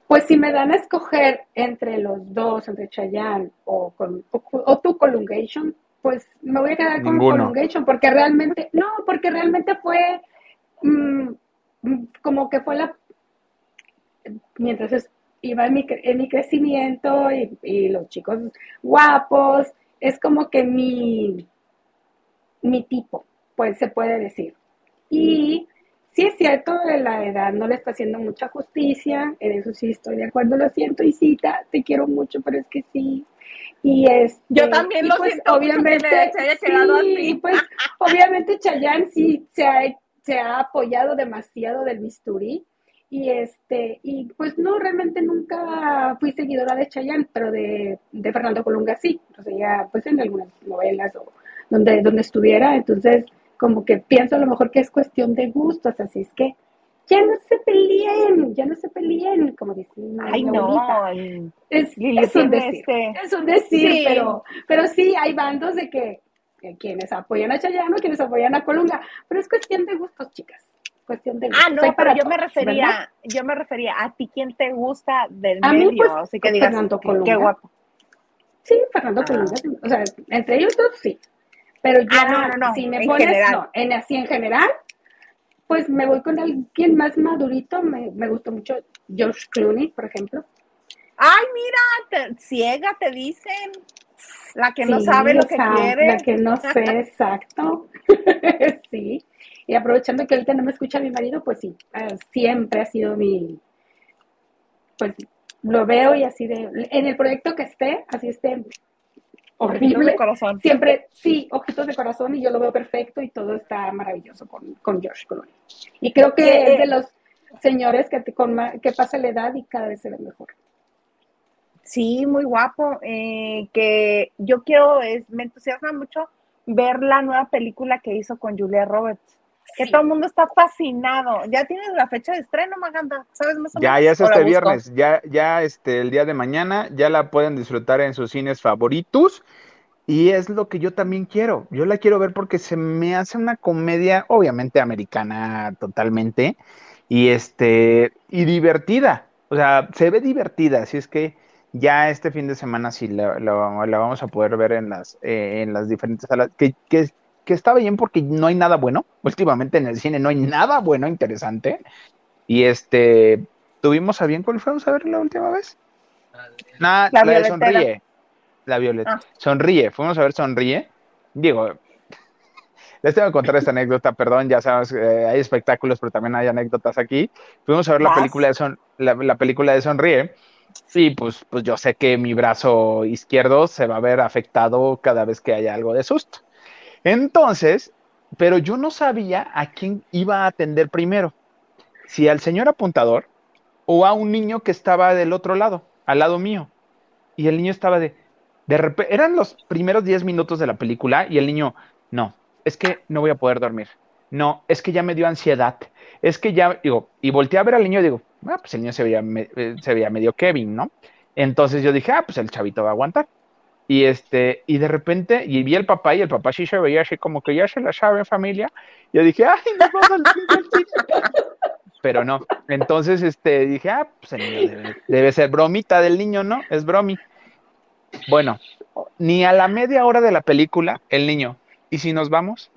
Pues si me dan a escoger entre los dos, entre Chayanne o, o, o tu Colungation, pues me voy a quedar con Ninguno. Colungation, porque realmente, no, porque realmente fue mm, mm, como que fue la, mientras iba en mi, en mi crecimiento y, y los chicos guapos, es como que mi, mi tipo, pues se puede decir. Y sí es cierto, la edad no le está haciendo mucha justicia, en eso sí estoy de acuerdo, lo siento, Isita, te quiero mucho, pero es que sí. Y este, Yo también lo pues, siento que obviamente, le- se haya quedado sí, así. pues obviamente Chayanne sí se ha, se ha apoyado demasiado del bisturí. Y este, y pues no, realmente nunca fui seguidora de Chayanne, pero de, de Fernando Colunga sí. O sea, ya pues en algunas novelas o donde, donde estuviera. Entonces, como que pienso a lo mejor que es cuestión de gustos, así es que ya no se peleen, ya no se peleen, como dice Ay, no. Es, es, un decir, este... es un decir, pero, pero sí, hay bandos de que quienes apoyan a Chayano, quienes apoyan a Colunga, pero es cuestión de gustos, chicas. Cuestión de gustos. Ah, no, pero yo me refería, yo me refería a ti, ¿quién te gusta del a medio? Mí, pues, Así que digas, Fernando Colunga. Qué guapo. Sí, Fernando ah. Colunga, o sea, entre ellos dos sí. Pero ya, ah, no, no, si me pones, no, en así en general, pues me voy con alguien más madurito. Me, me gustó mucho George Clooney, por ejemplo. Ay, mira, ciega te dicen. La que no sabe lo que quiere. La que no sé exacto. sí. Y aprovechando que ahorita no me escucha mi marido, pues sí, eh, siempre ha sido mi, pues lo veo y así de, en el proyecto que esté, así esté horrible. corazón. Siempre, sí, ojitos de corazón y yo lo veo perfecto y todo está maravilloso con, con George Clooney. Y creo que es de los señores que, con, que pasa la edad y cada vez se ve mejor. Sí, muy guapo. Eh, que yo quiero, es, me entusiasma mucho ver la nueva película que hizo con Julia Roberts. Que todo el mundo está fascinado. Ya tienes la fecha de estreno, Maganda. ¿Sabes más o Ya, ya es este viernes. Ya, ya este, el día de mañana. Ya la pueden disfrutar en sus cines favoritos. Y es lo que yo también quiero. Yo la quiero ver porque se me hace una comedia, obviamente americana totalmente. Y este, y divertida. O sea, se ve divertida. Así es que ya este fin de semana sí la, vamos a poder ver en las, eh, en las diferentes salas, que, que, que, está bien porque no hay nada bueno, últimamente en el cine no hay nada bueno, interesante, y este, tuvimos a bien, ¿cuál fuimos a ver la última vez? la, de Sonríe, la Violeta, ah. Sonríe, fuimos a ver Sonríe, digo, les tengo que contar esta anécdota, perdón, ya sabes, eh, hay espectáculos, pero también hay anécdotas aquí, fuimos a ver la película de, Son, la película de Sonríe, Sí, pues, pues yo sé que mi brazo izquierdo se va a ver afectado cada vez que haya algo de susto. Entonces, pero yo no sabía a quién iba a atender primero, si al señor apuntador o a un niño que estaba del otro lado, al lado mío. Y el niño estaba de, de repente, eran los primeros 10 minutos de la película y el niño, no, es que no voy a poder dormir. No, es que ya me dio ansiedad. Es que ya, digo, y volteé a ver al niño y digo, ah, pues el niño se veía, eh, se veía medio Kevin, ¿no? Entonces yo dije, ah, pues el chavito va a aguantar. Y este, y de repente, y vi al papá y el papá sí se veía así como que ya se la sabe en familia. Yo dije, ay, nos vamos al Pero no. Entonces, este, dije, ah, pues debe, debe, ser bromita del niño, ¿no? Es bromi. Bueno, ni a la media hora de la película, el niño, ¿y si nos vamos?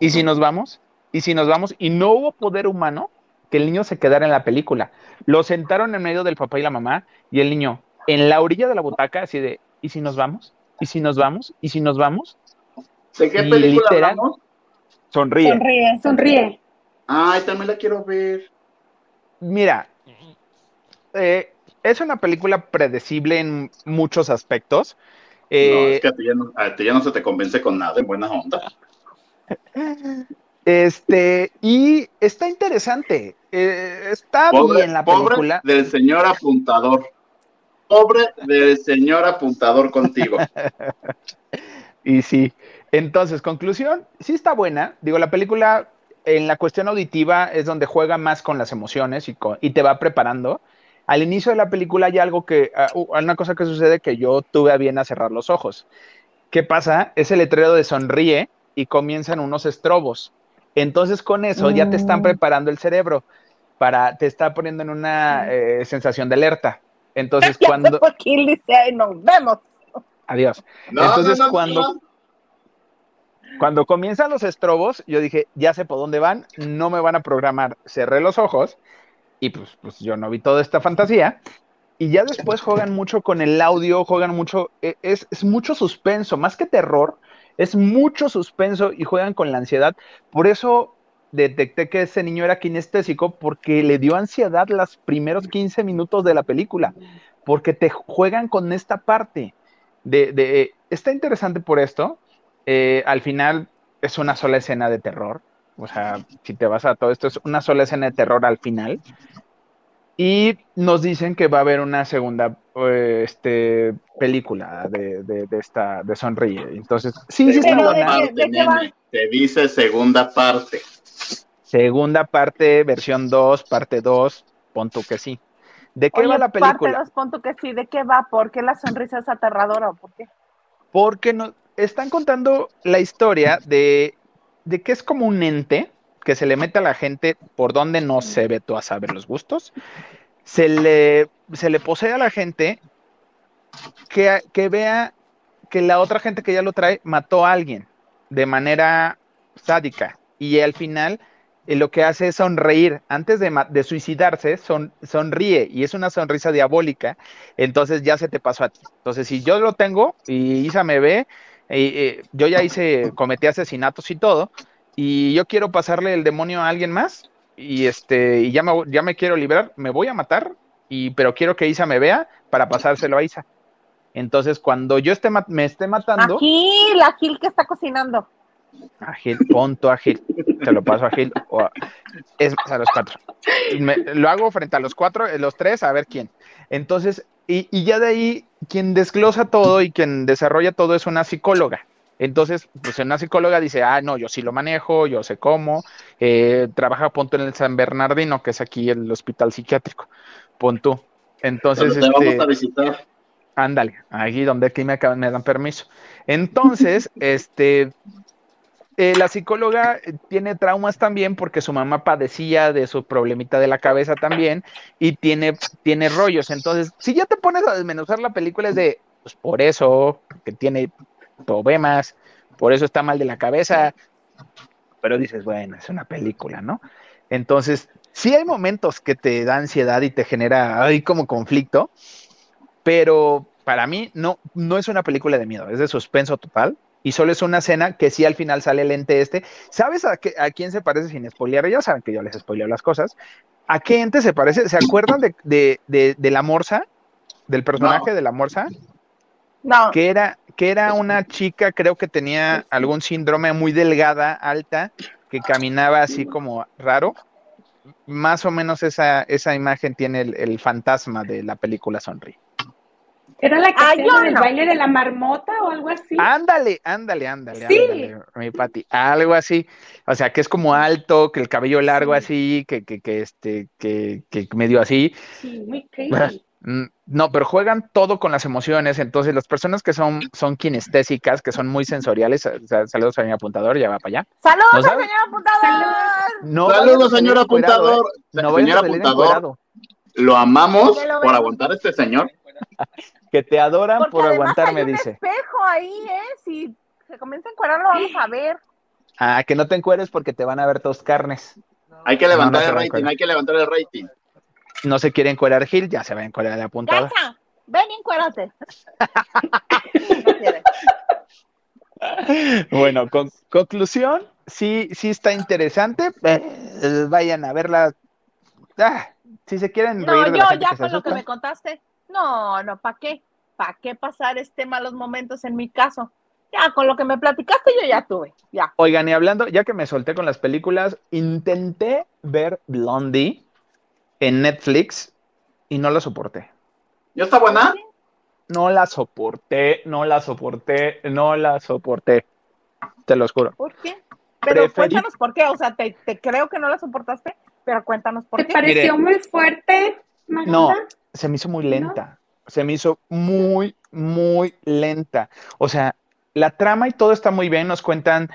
¿Y si nos vamos? ¿Y si nos vamos? Y no hubo poder humano que el niño se quedara en la película. Lo sentaron en medio del papá y la mamá y el niño en la orilla de la butaca así de, ¿y si nos vamos? ¿Y si nos vamos? ¿Y si nos vamos? ¿De qué película hablamos? Sonríe. Sonríe, sonríe. Ay, también la quiero ver. Mira, eh, es una película predecible en muchos aspectos. no, es eh, que a ti, ya no, a ti ya no se te convence con nada en buena onda. Este, y está interesante. Eh, está bien la película. Pobre del señor apuntador. Pobre del señor apuntador contigo. y sí. Entonces, conclusión, sí está buena. Digo, la película en la cuestión auditiva es donde juega más con las emociones y, y te va preparando. Al inicio de la película hay algo que, uh, una cosa que sucede que yo tuve a bien a cerrar los ojos. ¿Qué pasa? Es el letrero de sonríe y comienzan unos estrobos. Entonces con eso ya te están mm. preparando el cerebro para, te está poniendo en una mm. eh, sensación de alerta. Entonces cuando... dice, nos vemos. Adiós. Entonces cuando... Cuando comienzan los estrobos, yo dije, ya sé por dónde van, no me van a programar. Cerré los ojos y pues, pues yo no vi toda esta fantasía. Y ya después juegan mucho con el audio, juegan mucho, e, es, es mucho suspenso, más que terror, es mucho suspenso y juegan con la ansiedad. Por eso detecté que ese niño era kinestésico porque le dio ansiedad los primeros 15 minutos de la película, porque te juegan con esta parte. De, está interesante por esto. Eh, al final es una sola escena de terror. O sea, si te vas a todo esto, es una sola escena de terror al final. Y nos dicen que va a haber una segunda eh, este, película de, de, de esta, de Sonríe. Entonces, sí, sí está? Te dice segunda parte. Segunda parte, versión 2, parte 2, pon tú que sí. ¿De qué Oye, va la parte película? dos, pon tú que sí, ¿de qué va? ¿Por qué la sonrisa es aterradora? o ¿Por qué? Porque nos están contando la historia de, de que es como un ente que se le mete a la gente por donde no se ve tú a saber los gustos. Se le, se le posee a la gente que, que vea que la otra gente que ya lo trae mató a alguien de manera sádica. Y al final lo que hace es sonreír. Antes de, suicidarse, son, sonríe y es una sonrisa diabólica. Entonces ya se te pasó a ti. Entonces, si yo lo tengo y Isa me ve, eh, yo ya hice, cometí asesinatos y todo, y yo quiero pasarle el demonio a alguien más, y este, y ya me, ya me quiero liberar, me voy a matar, y, pero quiero que Isa me vea para pasárselo a Isa. Entonces, cuando yo esté me esté matando, Agil, Agil que está cocinando. A Gil, punto a Gil, te lo paso a Gil, o a- es más, a los cuatro. Me- lo hago frente a los cuatro, eh, los tres, a ver quién. Entonces, y, y ya de ahí, quien desglosa todo y quien desarrolla todo es una psicóloga. Entonces, pues una psicóloga dice, ah, no, yo sí lo manejo, yo sé cómo, eh, trabaja punto en el San Bernardino, que es aquí el hospital psiquiátrico, punto. Entonces, te este, vamos a visitar. Ándale, ahí donde aquí me, acaban- me dan permiso. Entonces, este, eh, la psicóloga eh, tiene traumas también porque su mamá padecía de su problemita de la cabeza también y tiene, tiene rollos. Entonces, si ya te pones a desmenuzar la película es de, pues por eso, que tiene problemas, por eso está mal de la cabeza, pero dices, bueno, es una película, ¿no? Entonces, sí hay momentos que te da ansiedad y te genera ahí como conflicto, pero para mí no, no es una película de miedo, es de suspenso total. Y solo es una escena que sí al final sale el ente este. ¿Sabes a, qué- a quién se parece sin spoilear? Ya saben que yo les spoileo las cosas. ¿A qué ente se parece? ¿Se acuerdan de, de, de- de la morsa? Del personaje No. de la morsa? No, Que era, que era una chica, creo que tenía algún síndrome muy delgada, alta, que caminaba así como raro. Más o menos esa, esa imagen tiene el, el fantasma de la película Sonríe. ¿Era la que Ah, hacía yo el no. baile de la marmota o algo así? Ándale, ándale, ándale, Sí. ándale, mi Pati, algo así, o sea, que es como alto, que el cabello largo Sí. así, que, que, que este, que, que medio así, Sí, muy creepy. Mm, no, pero juegan todo con las emociones, entonces las personas que son, son kinestésicas, que son muy sensoriales, o sea, saludos mi apuntador, ya va para allá. saludos ¿No señor apuntador. Saludos. No señor encuerado, apuntador. ¿eh? No señor apuntador, lo amamos lo por aguantar a este señor. que te adoran Porque por además aguantarme, hay un dice. espejo ahí, ¿eh? Si se comienza a encuadrar, lo vamos a ver. Ah, que no te encueres porque te van a ver tus carnes. Hay que levantar no el rating, hay que levantar el rating. No se quiere encuerar Gil, ya se va a encuerar de apuntador. Gacha, ven y encuérate. No. Bueno, con, conclusión, sí, sí está interesante. Eh, vayan a verla. Ah, si se quieren No, reír de la yo gente ya que se con lo que me contaste, no, no, ¿para qué? ¿Para qué pasar este malos momentos en mi caso? Ya, con lo que me platicaste yo ya tuve, ya. Oigan, y hablando, ya que me solté con las películas, intenté ver Blondie en Netflix y no la soporté. ¿Ya está buena? No la soporté, no la soporté, no la soporté. Te lo juro. ¿Por qué? Pero Preferí- cuéntanos por qué, o sea, te, te creo que no la soportaste, pero cuéntanos por ¿Te qué. pareció Mire. muy fuerte, Magda? No, se me hizo muy lenta. Se me hizo muy, muy lenta. O sea, la trama y todo está muy bien. Nos cuentan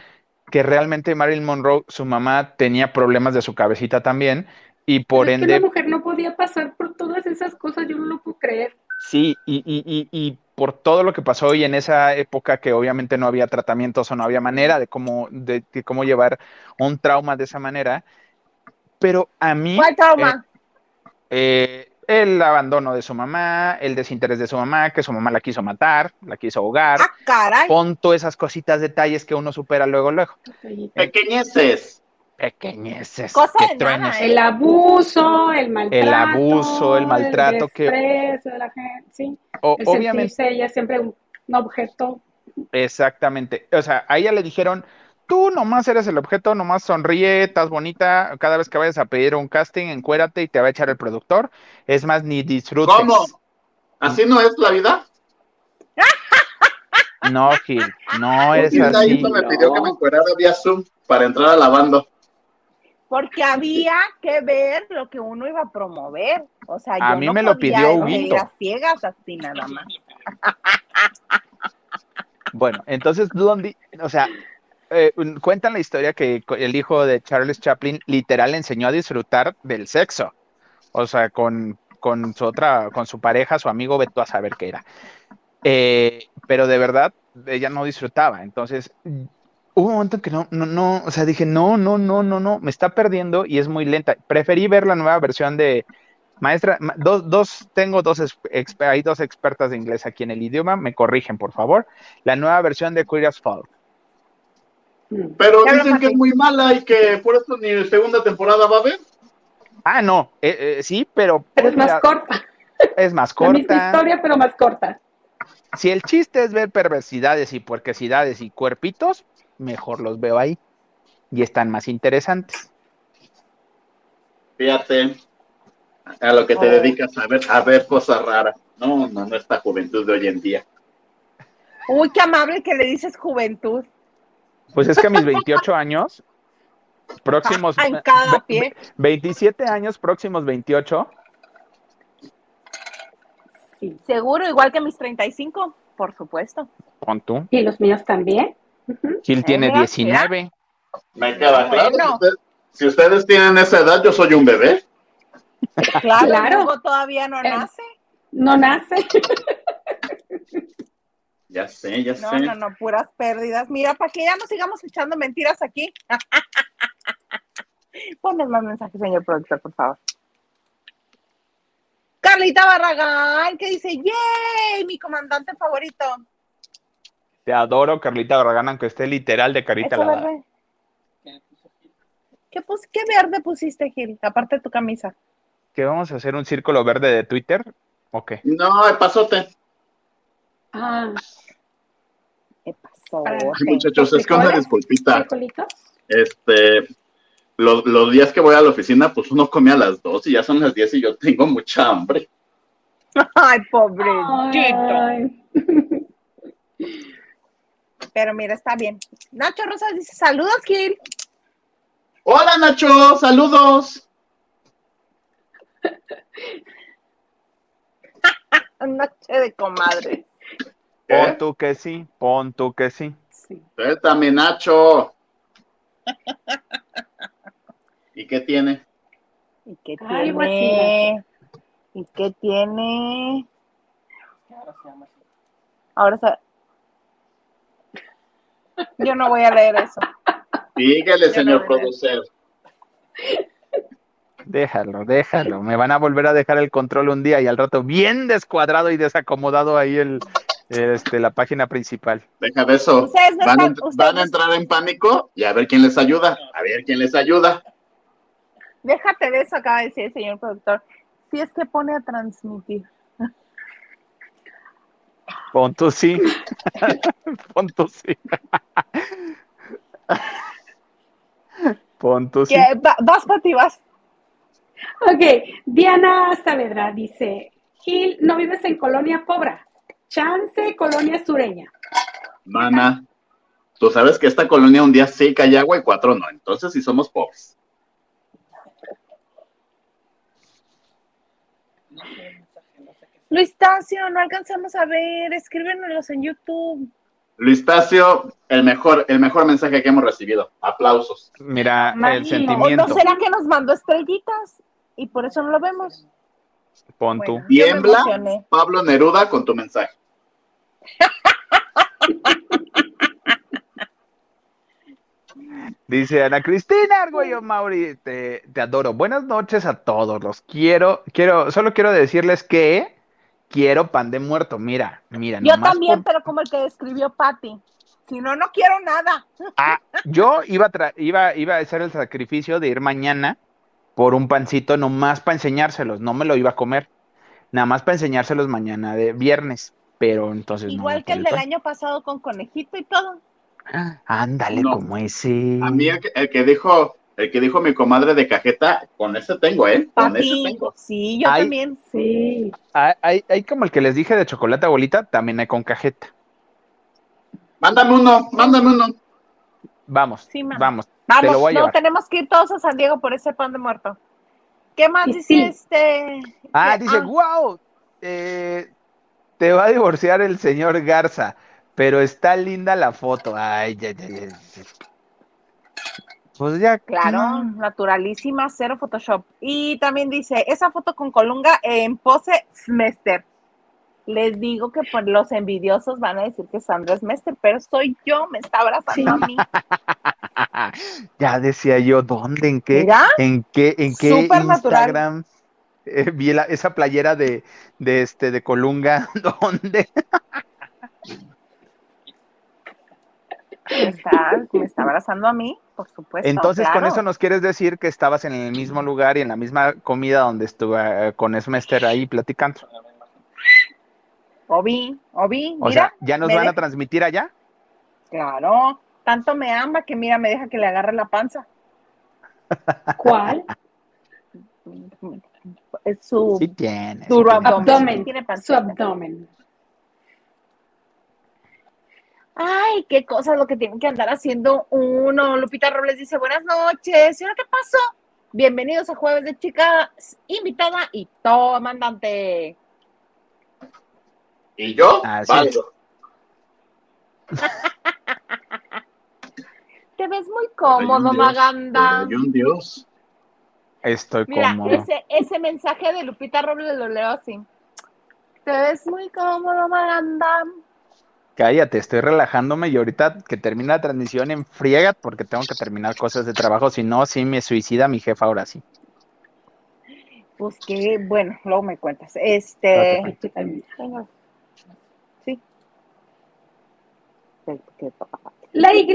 que realmente Marilyn Monroe, su mamá, tenía problemas de su cabecita también. Y por Pero es que ende, la mujer no podía pasar por todas esas cosas, yo no lo puedo creer. sí, y, y, y, y por todo lo que pasó y en esa época que obviamente no había tratamientos o no había manera de cómo, de, de cómo llevar un trauma de esa manera. Pero a mí, ¿Cuál trauma? eh, el abandono de su mamá, el desinterés de su mamá, que su mamá la quiso matar, la quiso ahogar, ah, caray. pon todas esas cositas, detalles que uno supera luego, luego. Pequeñeces. Pequeñeces, Cosa que de nada, ¿eh? El abuso, el maltrato. El abuso, el maltrato que- de la gente, sí. O- El obviamente, ella siempre un, un objeto. exactamente. O sea, a ella le dijeron, tú nomás eres el objeto, nomás sonríe, estás bonita, cada vez que vayas a pedir un casting, encuérate y te va a echar el productor. Es más, ni disfrutes. ¿Cómo? ¿Así no es la vida? No, Gil, no es así. Me pidió que me encuerara vía Zoom para entrar a la banda. Porque había que ver lo que uno iba a promover. O sea, A yo mí no me lo podía pidió ir Huguito. ciegas así nada más. Bueno, entonces Blondie, o sea, eh, cuentan la historia que el hijo de Charles Chaplin literal le enseñó a disfrutar del sexo. O sea, con, con su otra, con su pareja, su amigo, veto a saber qué era. Eh, pero de verdad, ella no disfrutaba. Entonces, hubo un momento en que no, no, no, o sea, dije, no, no, no, no, no, me está perdiendo y es muy lenta. Preferí ver la nueva versión de Maestra, ma- dos, dos, tengo dos, hay dos expertas de inglés aquí en el idioma, me corrigen, por favor. La nueva versión de Queer as Folk. Mm. Pero Ya dicen que es muy mala y que por eso ni segunda temporada va a haber. Ah, no, eh, eh, sí, pero, Pero es más corta. es más La misma corta. historia, pero más corta. Si el chiste es ver perversidades y puerquesidades y cuerpitos, mejor los veo ahí. Y están más interesantes. Fíjate a lo que te Oh. dedicas a ver, a ver cosas raras. No, no, no esta juventud de hoy en día. Uy, qué amable que le dices juventud. Pues es que a mis 28 años, próximos en cada ve- pie. 27 años, próximos 28, Sí. Seguro, igual que mis 35, por supuesto. pon tú. Y los míos también. Gil tiene mira, 19. Me queda claro. Bueno. Si, usted- si ustedes tienen esa edad, yo soy un bebé. Claro, Claro. Todavía no Eh, nace. No nace. Ya sé, ya No, sé. no, no, puras pérdidas. Mira, para que ya no sigamos echando mentiras aquí. Ponme más mensajes, señor productor, por favor. Carlita Barragán, que dice, ¡yay! Mi comandante favorito. Te adoro, Carlita Barragán, aunque esté literal de carita verde. ¿Qué, pus- ¿Qué verde pusiste, Gil? Aparte de tu camisa. ¿Que vamos a hacer un círculo verde de Twitter? ¿O qué? No, el pasote. Ah, ¿Qué pasó? Ay, muchachos, es que una ¿Frijoles? disculpita. Este, los, los días que voy a la oficina, pues uno come a las dos y ya son las 10 y yo tengo mucha hambre. Ay, pobrecito. Ay. Pero mira, está bien. Nacho Rosas dice, saludos, Gil. Hola Nacho, saludos. Noche de comadre. Pon tú que sí, pon tú que sí. Sí. Suéltame, Nacho. ¿Y qué tiene? ¿Y qué tiene? ¿Y qué tiene? Ahora se... Yo no voy a leer eso. Dígale, no señor veo. producer. Déjalo, déjalo. Me van a volver a dejar el control un día y al rato bien descuadrado y desacomodado ahí el, este, la página principal. Deja de eso. Ustedes no Van, a, están- ent- ustedes van a no entrar en pánico y a ver quién les ayuda. A ver quién les ayuda. Déjate de eso, acaba de decir el señor productor. Si es que pone a transmitir. Pon tú sí. Pon tú sí. Pon tú sí. Va- vas, Pati, vas. Ok, Diana Saavedra dice, Gil, no vives en Colonia Pobra, chance Colonia Sureña. Mana, tú sabes que esta colonia un día sí cae agua y cuatro no. Entonces sí somos pobres. Luis Tacio, no alcanzamos a ver. Escríbenos en YouTube. Luis Tacio, el mejor, el mejor mensaje que hemos recibido. Aplausos. Mira, el Marino. ¿O sentimiento. no será que nos mandó estrellitas? Y por eso no lo vemos. Pon tú. Bueno, me Tiembla. Pablo Neruda con tu mensaje. Dice Ana Cristina Argüello Mauri, te, te adoro. Buenas noches a todos. Los quiero, quiero, solo quiero decirles que quiero pan de muerto. Mira, mira, Yo también, por- pero como el que describió Patty. Si no, no quiero nada. Ah, yo iba a, iba, iba a hacer el sacrificio de ir mañana por un pancito nomás para enseñárselos. No me lo iba a comer. Nada más para enseñárselos mañana de viernes. Pero entonces no Igual que el pedí del año pasado con conejito y todo. Ándale, No. como ese. A mí el que, el que dijo, el que dijo mi comadre de cajeta, con ese tengo, ¿eh? Con ese tengo. sí, yo también. Sí. Hay, hay, hay como el que les dije de chocolate abuelita, también hay con cajeta. Mándame uno, mándame uno. Vamos, Sí, vamos. Vamos, lo voy a no, tenemos que ir todos a San Diego por ese pan de muerto. ¿Qué más dice sí. este? Ah, que- dice, wow, eh, te va a divorciar el señor Garza, pero está linda la foto. Ay, ya, ya, ya. Pues ya. Claro, naturalísima, cero Photoshop. Y también dice, esa foto con Colunga en pose Smester. Les digo que por los envidiosos van a decir que Sandra es Mester, pero soy yo, me está abrazando Sí. a mí. Ya decía yo, ¿dónde? ¿En qué? Mira, ¿En qué? ¿En qué Súper natural. Eh, vi la- esa playera de, de este de Colunga, ¿dónde? me está, me está abrazando a mí, por supuesto. Entonces, con eso nos quieres decir que estabas en el mismo lugar y en la misma comida donde estuve eh, con Esmester ahí platicando. Obi, Obi, O mira, sea, ¿ya nos van a transmitir allá? claro, tanto me ama que mira, me deja que le agarre la panza. ¿Cuál? Es su Sí tiene. sí duro tiene. abdomen. Abdomen. Tiene Su abdomen. Ay, qué cosa lo que tiene que andar haciendo uno. Lupita Robles dice, buenas noches. ¿Y ahora qué pasó? Bienvenidos a Jueves de Chicas, invitada y tomandante. Y yo, Así. Te ves muy cómodo, Maganda. Dios. Estoy Mira, cómodo. ese, ese mensaje de Lupita Robles lo leo así. Te ves muy cómodo, Maganda. Cállate, estoy relajándome y ahorita que termina la transmisión en friega porque tengo que terminar cosas de trabajo, si no, sí me suicida mi jefa ahora sí. Pues que, bueno, luego me cuentas. Este. Sí. La Y.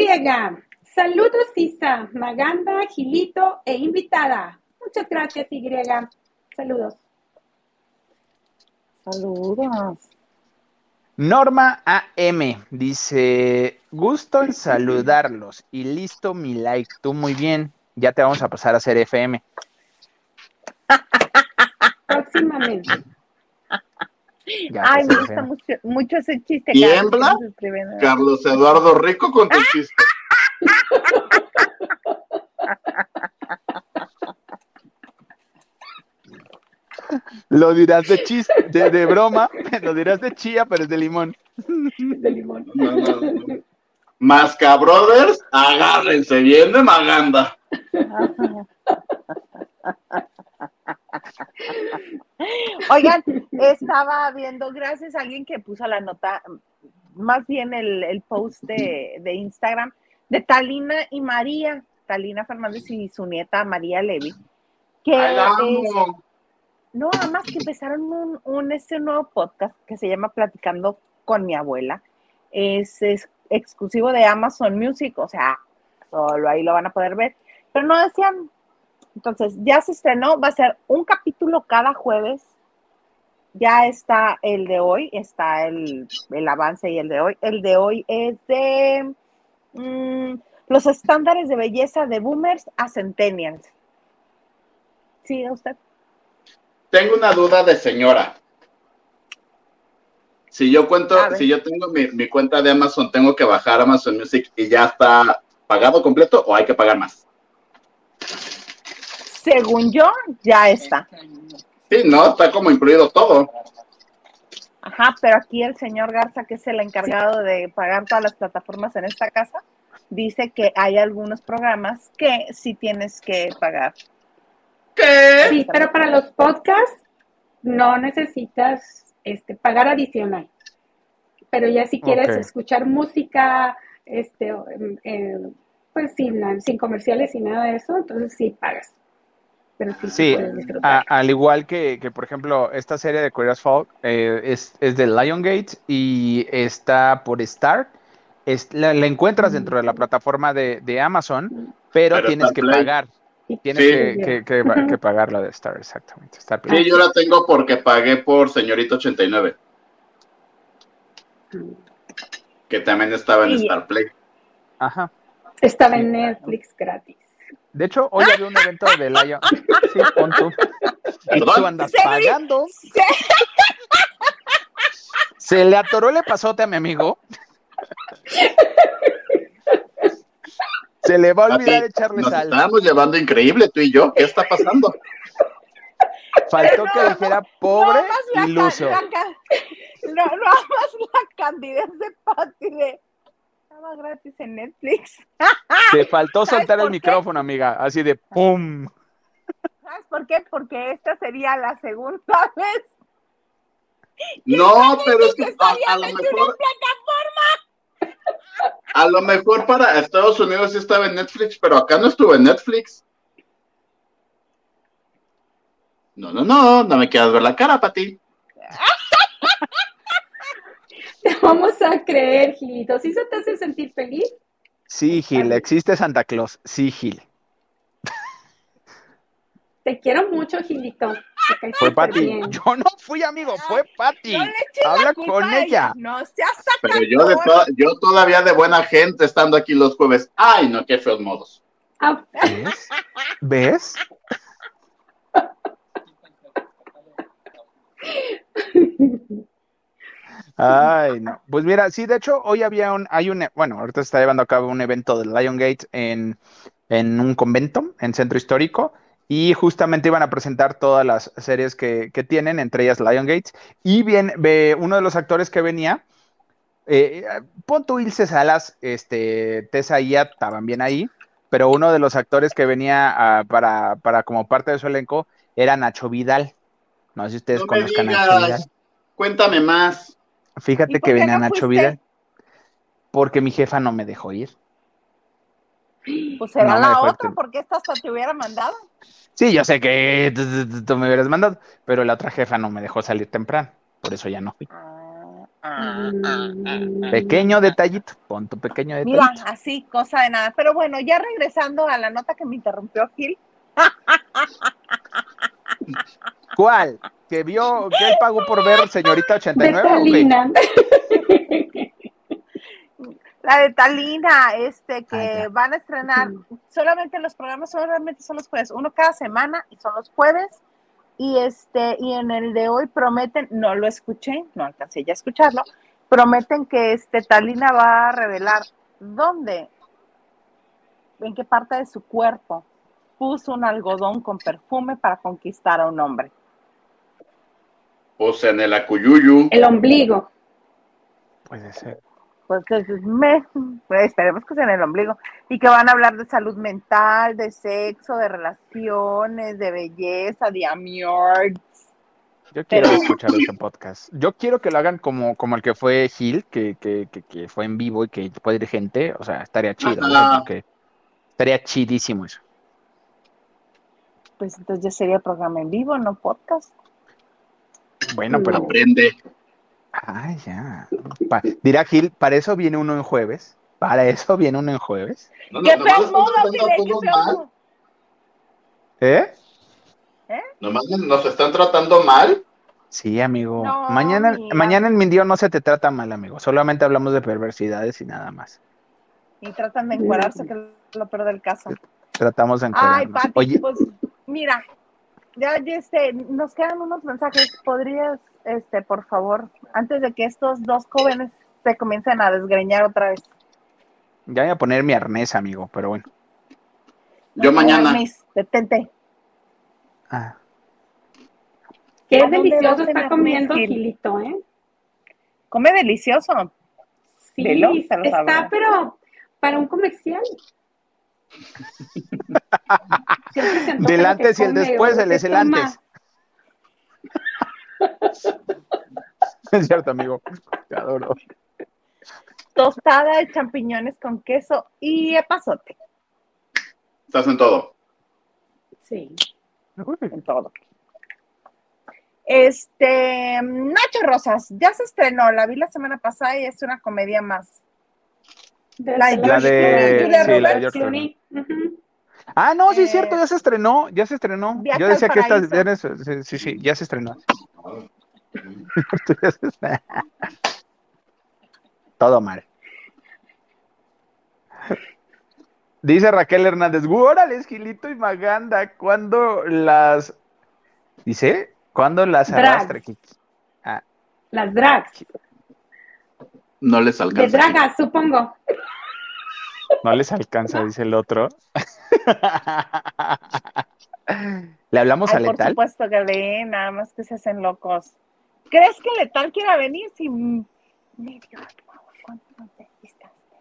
Saludos, Isa, Maganda, Gilito e invitada. Muchas gracias, Y. Saludos. Saludos. Norma AM dice, gusto en saludarlos y listo mi like, tú muy bien, ya te vamos a pasar a hacer FM. Próximamente. Ya Ay, me gusta mucho, mucho ese chiste. ¿Tiembla? Carlos Eduardo Rico con tu chiste. Lo dirás de chiste, de, de broma, lo dirás de chía, pero es de limón. De limón. No, no, no. Masca Brothers, agárrense bien de Maganda. Oigan, estaba viendo, gracias a alguien que puso la nota, más bien el, el post de, de Instagram, de Talina y María, Talina Fernández y su nieta María Levy, que Ay, la es-. No, además que empezaron un, este nuevo podcast que se llama Platicando con mi abuela. Es, es exclusivo de Amazon Music, o sea, solo ahí lo van a poder ver. Pero no decían. Entonces, ya se estrenó, va a ser un capítulo cada jueves. Ya está el de hoy, está el, el avance y el de hoy. El de hoy es de mm, los estándares de belleza de boomers a centennials. ¿Sí, usted? Tengo una duda de señora. Si yo cuento, si yo tengo mi, mi cuenta de Amazon, tengo que bajar Amazon Music y ya está pagado completo o hay que pagar más. Según yo, ya está. Sí, no, está como incluido todo. Ajá, pero aquí el señor Garza, que es el encargado de pagar todas las plataformas en esta casa, dice que hay algunos programas que sí tienes que pagar. ¿Qué? Sí, pero para los podcasts no necesitas este, pagar adicional. Pero ya si quieres escuchar música, este, em, eh, pues sin, sin comerciales y nada de eso, entonces sí pagas. Pero sí, Sí, a- al igual que, que, por ejemplo, esta serie de Queer as Folk eh, es, es de Liongate y está por Star. Es, la, la encuentras dentro de la plataforma de, de Amazon, pero, Pero tienes que Play. pagar. Tienes Sí. que, que, que, Ujú. que pagar la de Star, exactamente. Star Play. Sí, yo la tengo porque pagué por Señorita 89, que también estaba en Star Play. Ajá. Estaba en Netflix gratis. De hecho, hoy había un evento de Lion. Sí, pon tú. Y tú andas Se- pagando. se- Se le atoró el pasote a mi amigo. Se le va a olvidar echarle Nos sal. estábamos llevando increíble tú y yo. ¿Qué está pasando? Faltó No, que dijera pobre no más la No, no más la candidez de Patti de estaba gratis en Netflix. Te faltó ¿Sabes soltar el micrófono, amiga. Así de pum. ¿Sabes por qué? Porque esta sería la segunda vez No, pero es que a, estaría a lo en una mejor. A lo mejor para Estados Unidos sí estaba en Netflix, pero acá no estuvo en Netflix. No, no, no, no me quieras ver la cara, Pati. Te vamos a creer, Gilito. ¿Sí se te hace sentir feliz? Sí, Gil, existe Santa Claus. Sí, Gil. Te quiero mucho, Gilito. Fue Pati. bien. Yo no fui amigo, fue Pati. Habla con ella. No seas Pero yo, de to- yo todavía de buena gente estando aquí los jueves. Ay, no, qué feos modos. Ah, ¿Ves? ¿Ves? Ay, no. Pues mira, sí, de hecho, hoy había un, hay un, bueno, ahorita se está llevando a cabo un evento de Liongate en, en un convento, en Centro Histórico, y justamente iban a presentar todas las series que, que tienen, entre ellas Liongate, y bien, ve, uno de los actores que venía, eh, pon tú Ilse Salas, este, Tessa Ia estaban bien ahí, pero uno de los actores que venía ah, para, para como parte de su elenco era Nacho Vidal. No sé si ustedes No me conozcan a Nacho Vidal. Cuéntame más. Fíjate ¿Y que venía no Nacho fuiste? Vidal. Porque mi jefa no me dejó ir. Pues será No la dejó otra, porque esta hasta te hubiera mandado. Sí, yo sé que tú, me hubieras mandado, pero la otra jefa no me dejó salir temprano. Por eso ya no fui. Pequeño detallito, pon tu pequeño Mira, detallito. así, cosa de nada. Pero bueno, ya regresando a la nota que me interrumpió Gil, ¿Cuál? ¿Que vio, que él pagó por ver señorita 89? o qué? La de Talina, este, que Ah, van a estrenar, solamente los programas solamente son los jueves, uno cada semana y son los jueves. Y este, y en el de hoy prometen, no lo escuché, no alcancé ya a escucharlo, prometen que este Talina va a revelar dónde, en qué parte de su cuerpo puso un algodón con perfume para conquistar a un hombre. Pues en el Acuyuyu. El ombligo. Puede ser. Pues es- me, pues, esperemos que sea en el ombligo. Y que van a hablar de salud mental, de sexo, de relaciones, de belleza, de amor. Yo quiero Pero- escuchar ese podcast. Yo quiero que lo hagan como, como el que fue Gil, que, que, que, que fue en vivo y que puede ir gente. O sea, estaría chido. ¿no? Estaría chidísimo eso. Pues entonces ya sería programa en vivo, no podcast. Bueno, pero. Aprende. Ay, ya. Pa- dirá Gil, ¿para eso viene uno en jueves? ¿Para eso viene uno en jueves? No, ¡Qué no, feo están modo, mal. modo! ¿Eh? Nomás nos están tratando mal. Sí, amigo. No, mañana, mira. mañana en Mindio no se te trata mal, amigo. Solamente hablamos de perversidades y nada más. Y tratan de encuadrarse, que es lo peor del caso. Tratamos de Ay, encuadrarnos. Pati, Oye, pues mira, ya, ya, este, nos quedan unos mensajes. ¿Podrías, este, por favor, antes de que estos dos jóvenes se comiencen a desgreñar otra vez? ya voy a poner mi arnés, amigo, pero bueno. Yo mañana. Miss, detente. Ah, Qué ¿A dónde delicioso está comiendo Gil? Gilito, ¿eh? Come delicioso. Sí, Velo, se lo está, pero para un comercial. Siempre se antoja Del antes y el después, él es el antes. es cierto, amigo. Te adoro. Tostada de champiñones con queso y epazote Estás en todo. Sí. Uy, en todo. Este, Nacho Rosas, ya se estrenó, la vi la semana pasada y es una comedia más. De La- La de, Julia sí, la de Roberts, George Clooney. Clooney. Ujú. Ah, no, sí es Eh, cierto, ya se estrenó, ya se estrenó. Yo decía que sí, sí, sí, ya se estrenó. Todo mal. Dice Raquel Hernández, órale, Gilito y Maganda, ¿cuándo las... Dice, ¿cuándo las Drags. arrastra? Ah, Las drags. No les De alcanza. dragas, supongo. no les alcanza, dice el otro. ¿Le hablamos a Ay, por Letal? supuesto que le, nada más que se hacen locos. ¿Crees que Letal quiera venir? Si me dio ¿cuánto nos desvistaste?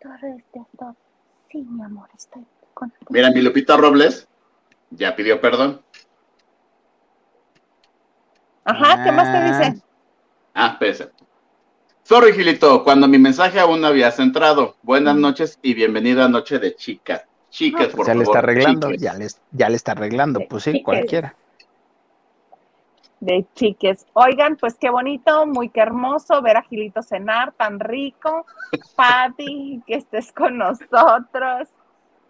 Torres de todo. Sí, mi amor, estoy con Mira, mi Lupita Robles ya pidió perdón. Ajá, ¿qué más te dice? Ah, espérese. Sorry, Gilito, cuando mi mensaje aún no habías entrado. Buenas noches y bienvenida a Noche de Chicas. Chicas, por Ya le favor. está arreglando, chiques. ya le, ya le está arreglando, pues sí, Chiques. cualquiera. De chiques. Oigan, pues qué bonito, muy que hermoso ver a Gilito cenar, tan rico. Patti, que estés con nosotros.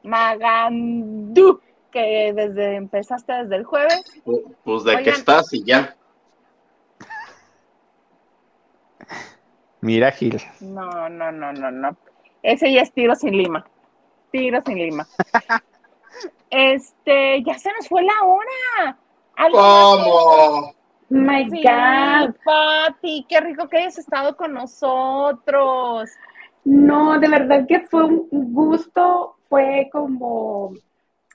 Magandú, que desde empezaste desde el jueves. Pu- Pues de qué Oigan. estás y ya. Mira, Gil. No, no, no, no, no. Ese ya es tiro sin lima. Tiro sin lima. Este, ya se nos fue la hora. ¿Cómo? My Sí, God. Pati, qué rico que hayas estado con nosotros. No, de verdad que fue un gusto, fue como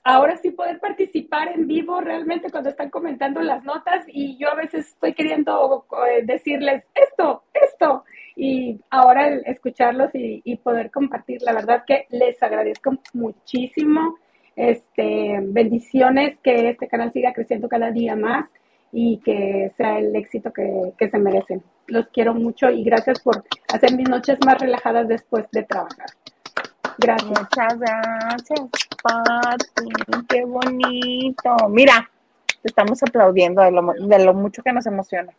ahora sí poder participar en vivo realmente cuando están comentando las notas y yo a veces estoy queriendo eh, decirles esto, esto y ahora el escucharlos y, y poder compartir, la verdad que les agradezco muchísimo, este, bendiciones, que este canal siga creciendo cada día más y que sea el éxito que, que se merecen. Los quiero mucho y gracias por hacer mis noches más relajadas después de trabajar. Gracias. Muchas gracias, Pati. Qué bonito. Mira, te estamos aplaudiendo de lo, de lo mucho que nos emociona.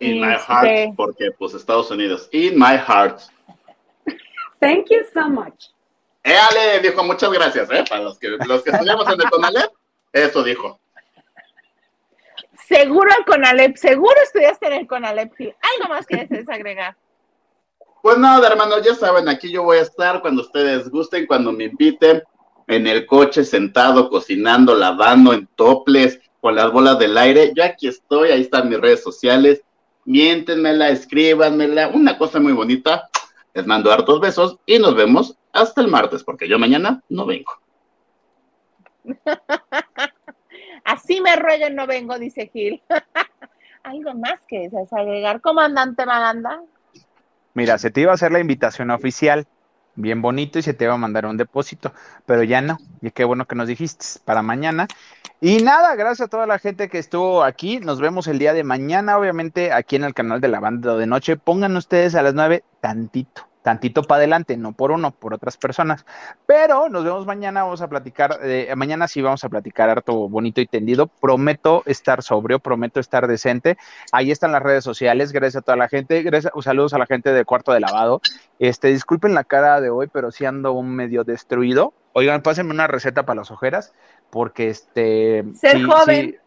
In my Este- heart, porque pues Estados Unidos. In my heart. Thank you so much. Éale, dijo, muchas gracias, ¿eh? Para los que, los que estudiamos en el Conalep, eso dijo. Seguro el Conalep, seguro estudiaste en el Conalep. Algo más que desees agregar. Pues nada, hermanos, ya saben, aquí yo voy a estar cuando ustedes gusten, cuando me inviten, en el coche, sentado, cocinando, lavando, en toples, con las bolas del aire. Yo aquí estoy, ahí están mis redes sociales. Miéntenmela, escríbanmela, una cosa muy bonita. Les mando hartos besos y nos vemos hasta el martes, porque yo mañana no vengo. Así me rueguen, no vengo, dice Gil. Algo más que desees agregar, comandante Maganda. Mira, se te iba a hacer la invitación oficial, bien bonito, y se te iba a mandar un depósito, pero ya no. Y qué bueno que nos dijiste para mañana. Y nada, gracias a toda la gente que estuvo aquí. Nos vemos el día de mañana, obviamente, aquí en el canal de la banda de noche. Pongan ustedes a las nueve tantito, tantito para adelante, no por uno, por otras personas. Pero nos vemos mañana, vamos a platicar, eh, mañana sí vamos a platicar harto bonito y tendido. Prometo estar sobrio, prometo estar decente. Ahí están las redes sociales, gracias a toda la gente, gracias, saludos a la gente de Cuarto de Lavado. Este, disculpen la cara de hoy, pero sí ando un medio destruido. Oigan, pásenme una receta para las ojeras, porque este... Ser sí, joven. sí.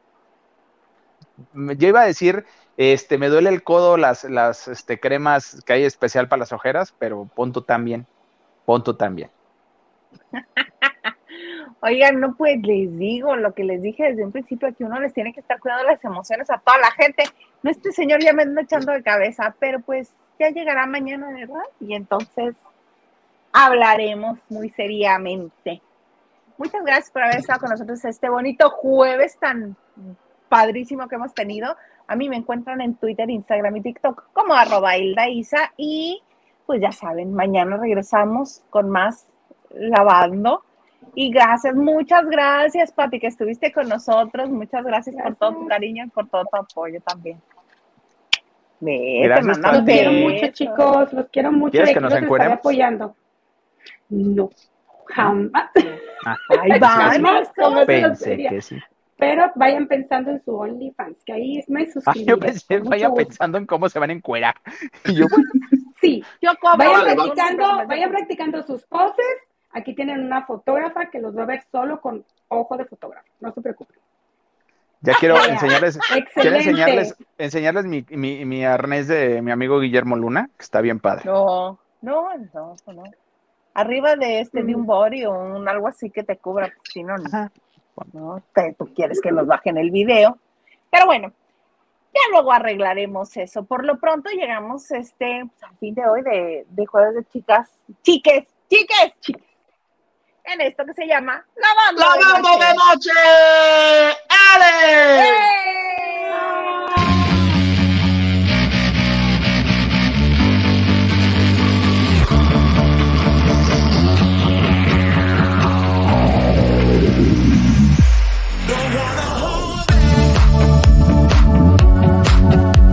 Yo iba a decir, este, me duele el codo las, las este, cremas que hay especial para las ojeras, pero pon tú también, pon tú también. Oigan, no pues les digo lo que les dije desde un principio, que uno les tiene que estar cuidando las emociones a toda la gente. No, este señor ya me anda echando de cabeza, pero pues ya llegará mañana, ¿verdad? Y entonces hablaremos muy seriamente. Muchas gracias por haber estado con nosotros este bonito jueves tan padrísimo que hemos tenido. A mí me encuentran en Twitter, Instagram y TikTok como arroba Hilda Isa y pues ya saben, mañana regresamos con más lavando. Y gracias, muchas gracias, Pati, que estuviste con nosotros. Muchas gracias, por todo tu cariño y por todo tu apoyo también. Ve, Gracias, Los quiero mucho, chicos. Los quiero mucho. ¿Quieres que nos los estaré encueremos? apoyando. No, jamás. Ahí va, Jamás, ¿no? como se los Pensé que sí. Pero vayan pensando en su OnlyFans, que ahí me Ay, suscribiré. yo pensé, con mucho vaya gusto. pensando en cómo se van a encuerar. Yo, bueno, Sí, Yo cobro. vayan vale, vamos. practicando, vayan practicando sus poses. Aquí tienen una fotógrafa que los va a ver solo con ojo de fotógrafo. No se preocupen. ya quiero Vea, enseñarles, quiero enseñarles, enseñarles mi, mi, mi arnés de mi amigo Guillermo Luna, que está bien padre. No, no, no, no. arriba de este, de un body o un algo así que te cubra, pues, si no, no, no tú quieres que nos bajen el video. Pero bueno, ya luego arreglaremos eso. Por lo pronto llegamos este al fin de hoy de, de jueves de chicas, chiques, chiques, chiques. En esto que se llama Lavando. de ¡Lavando Noche. de noche! ¡Ale! ¡Eh!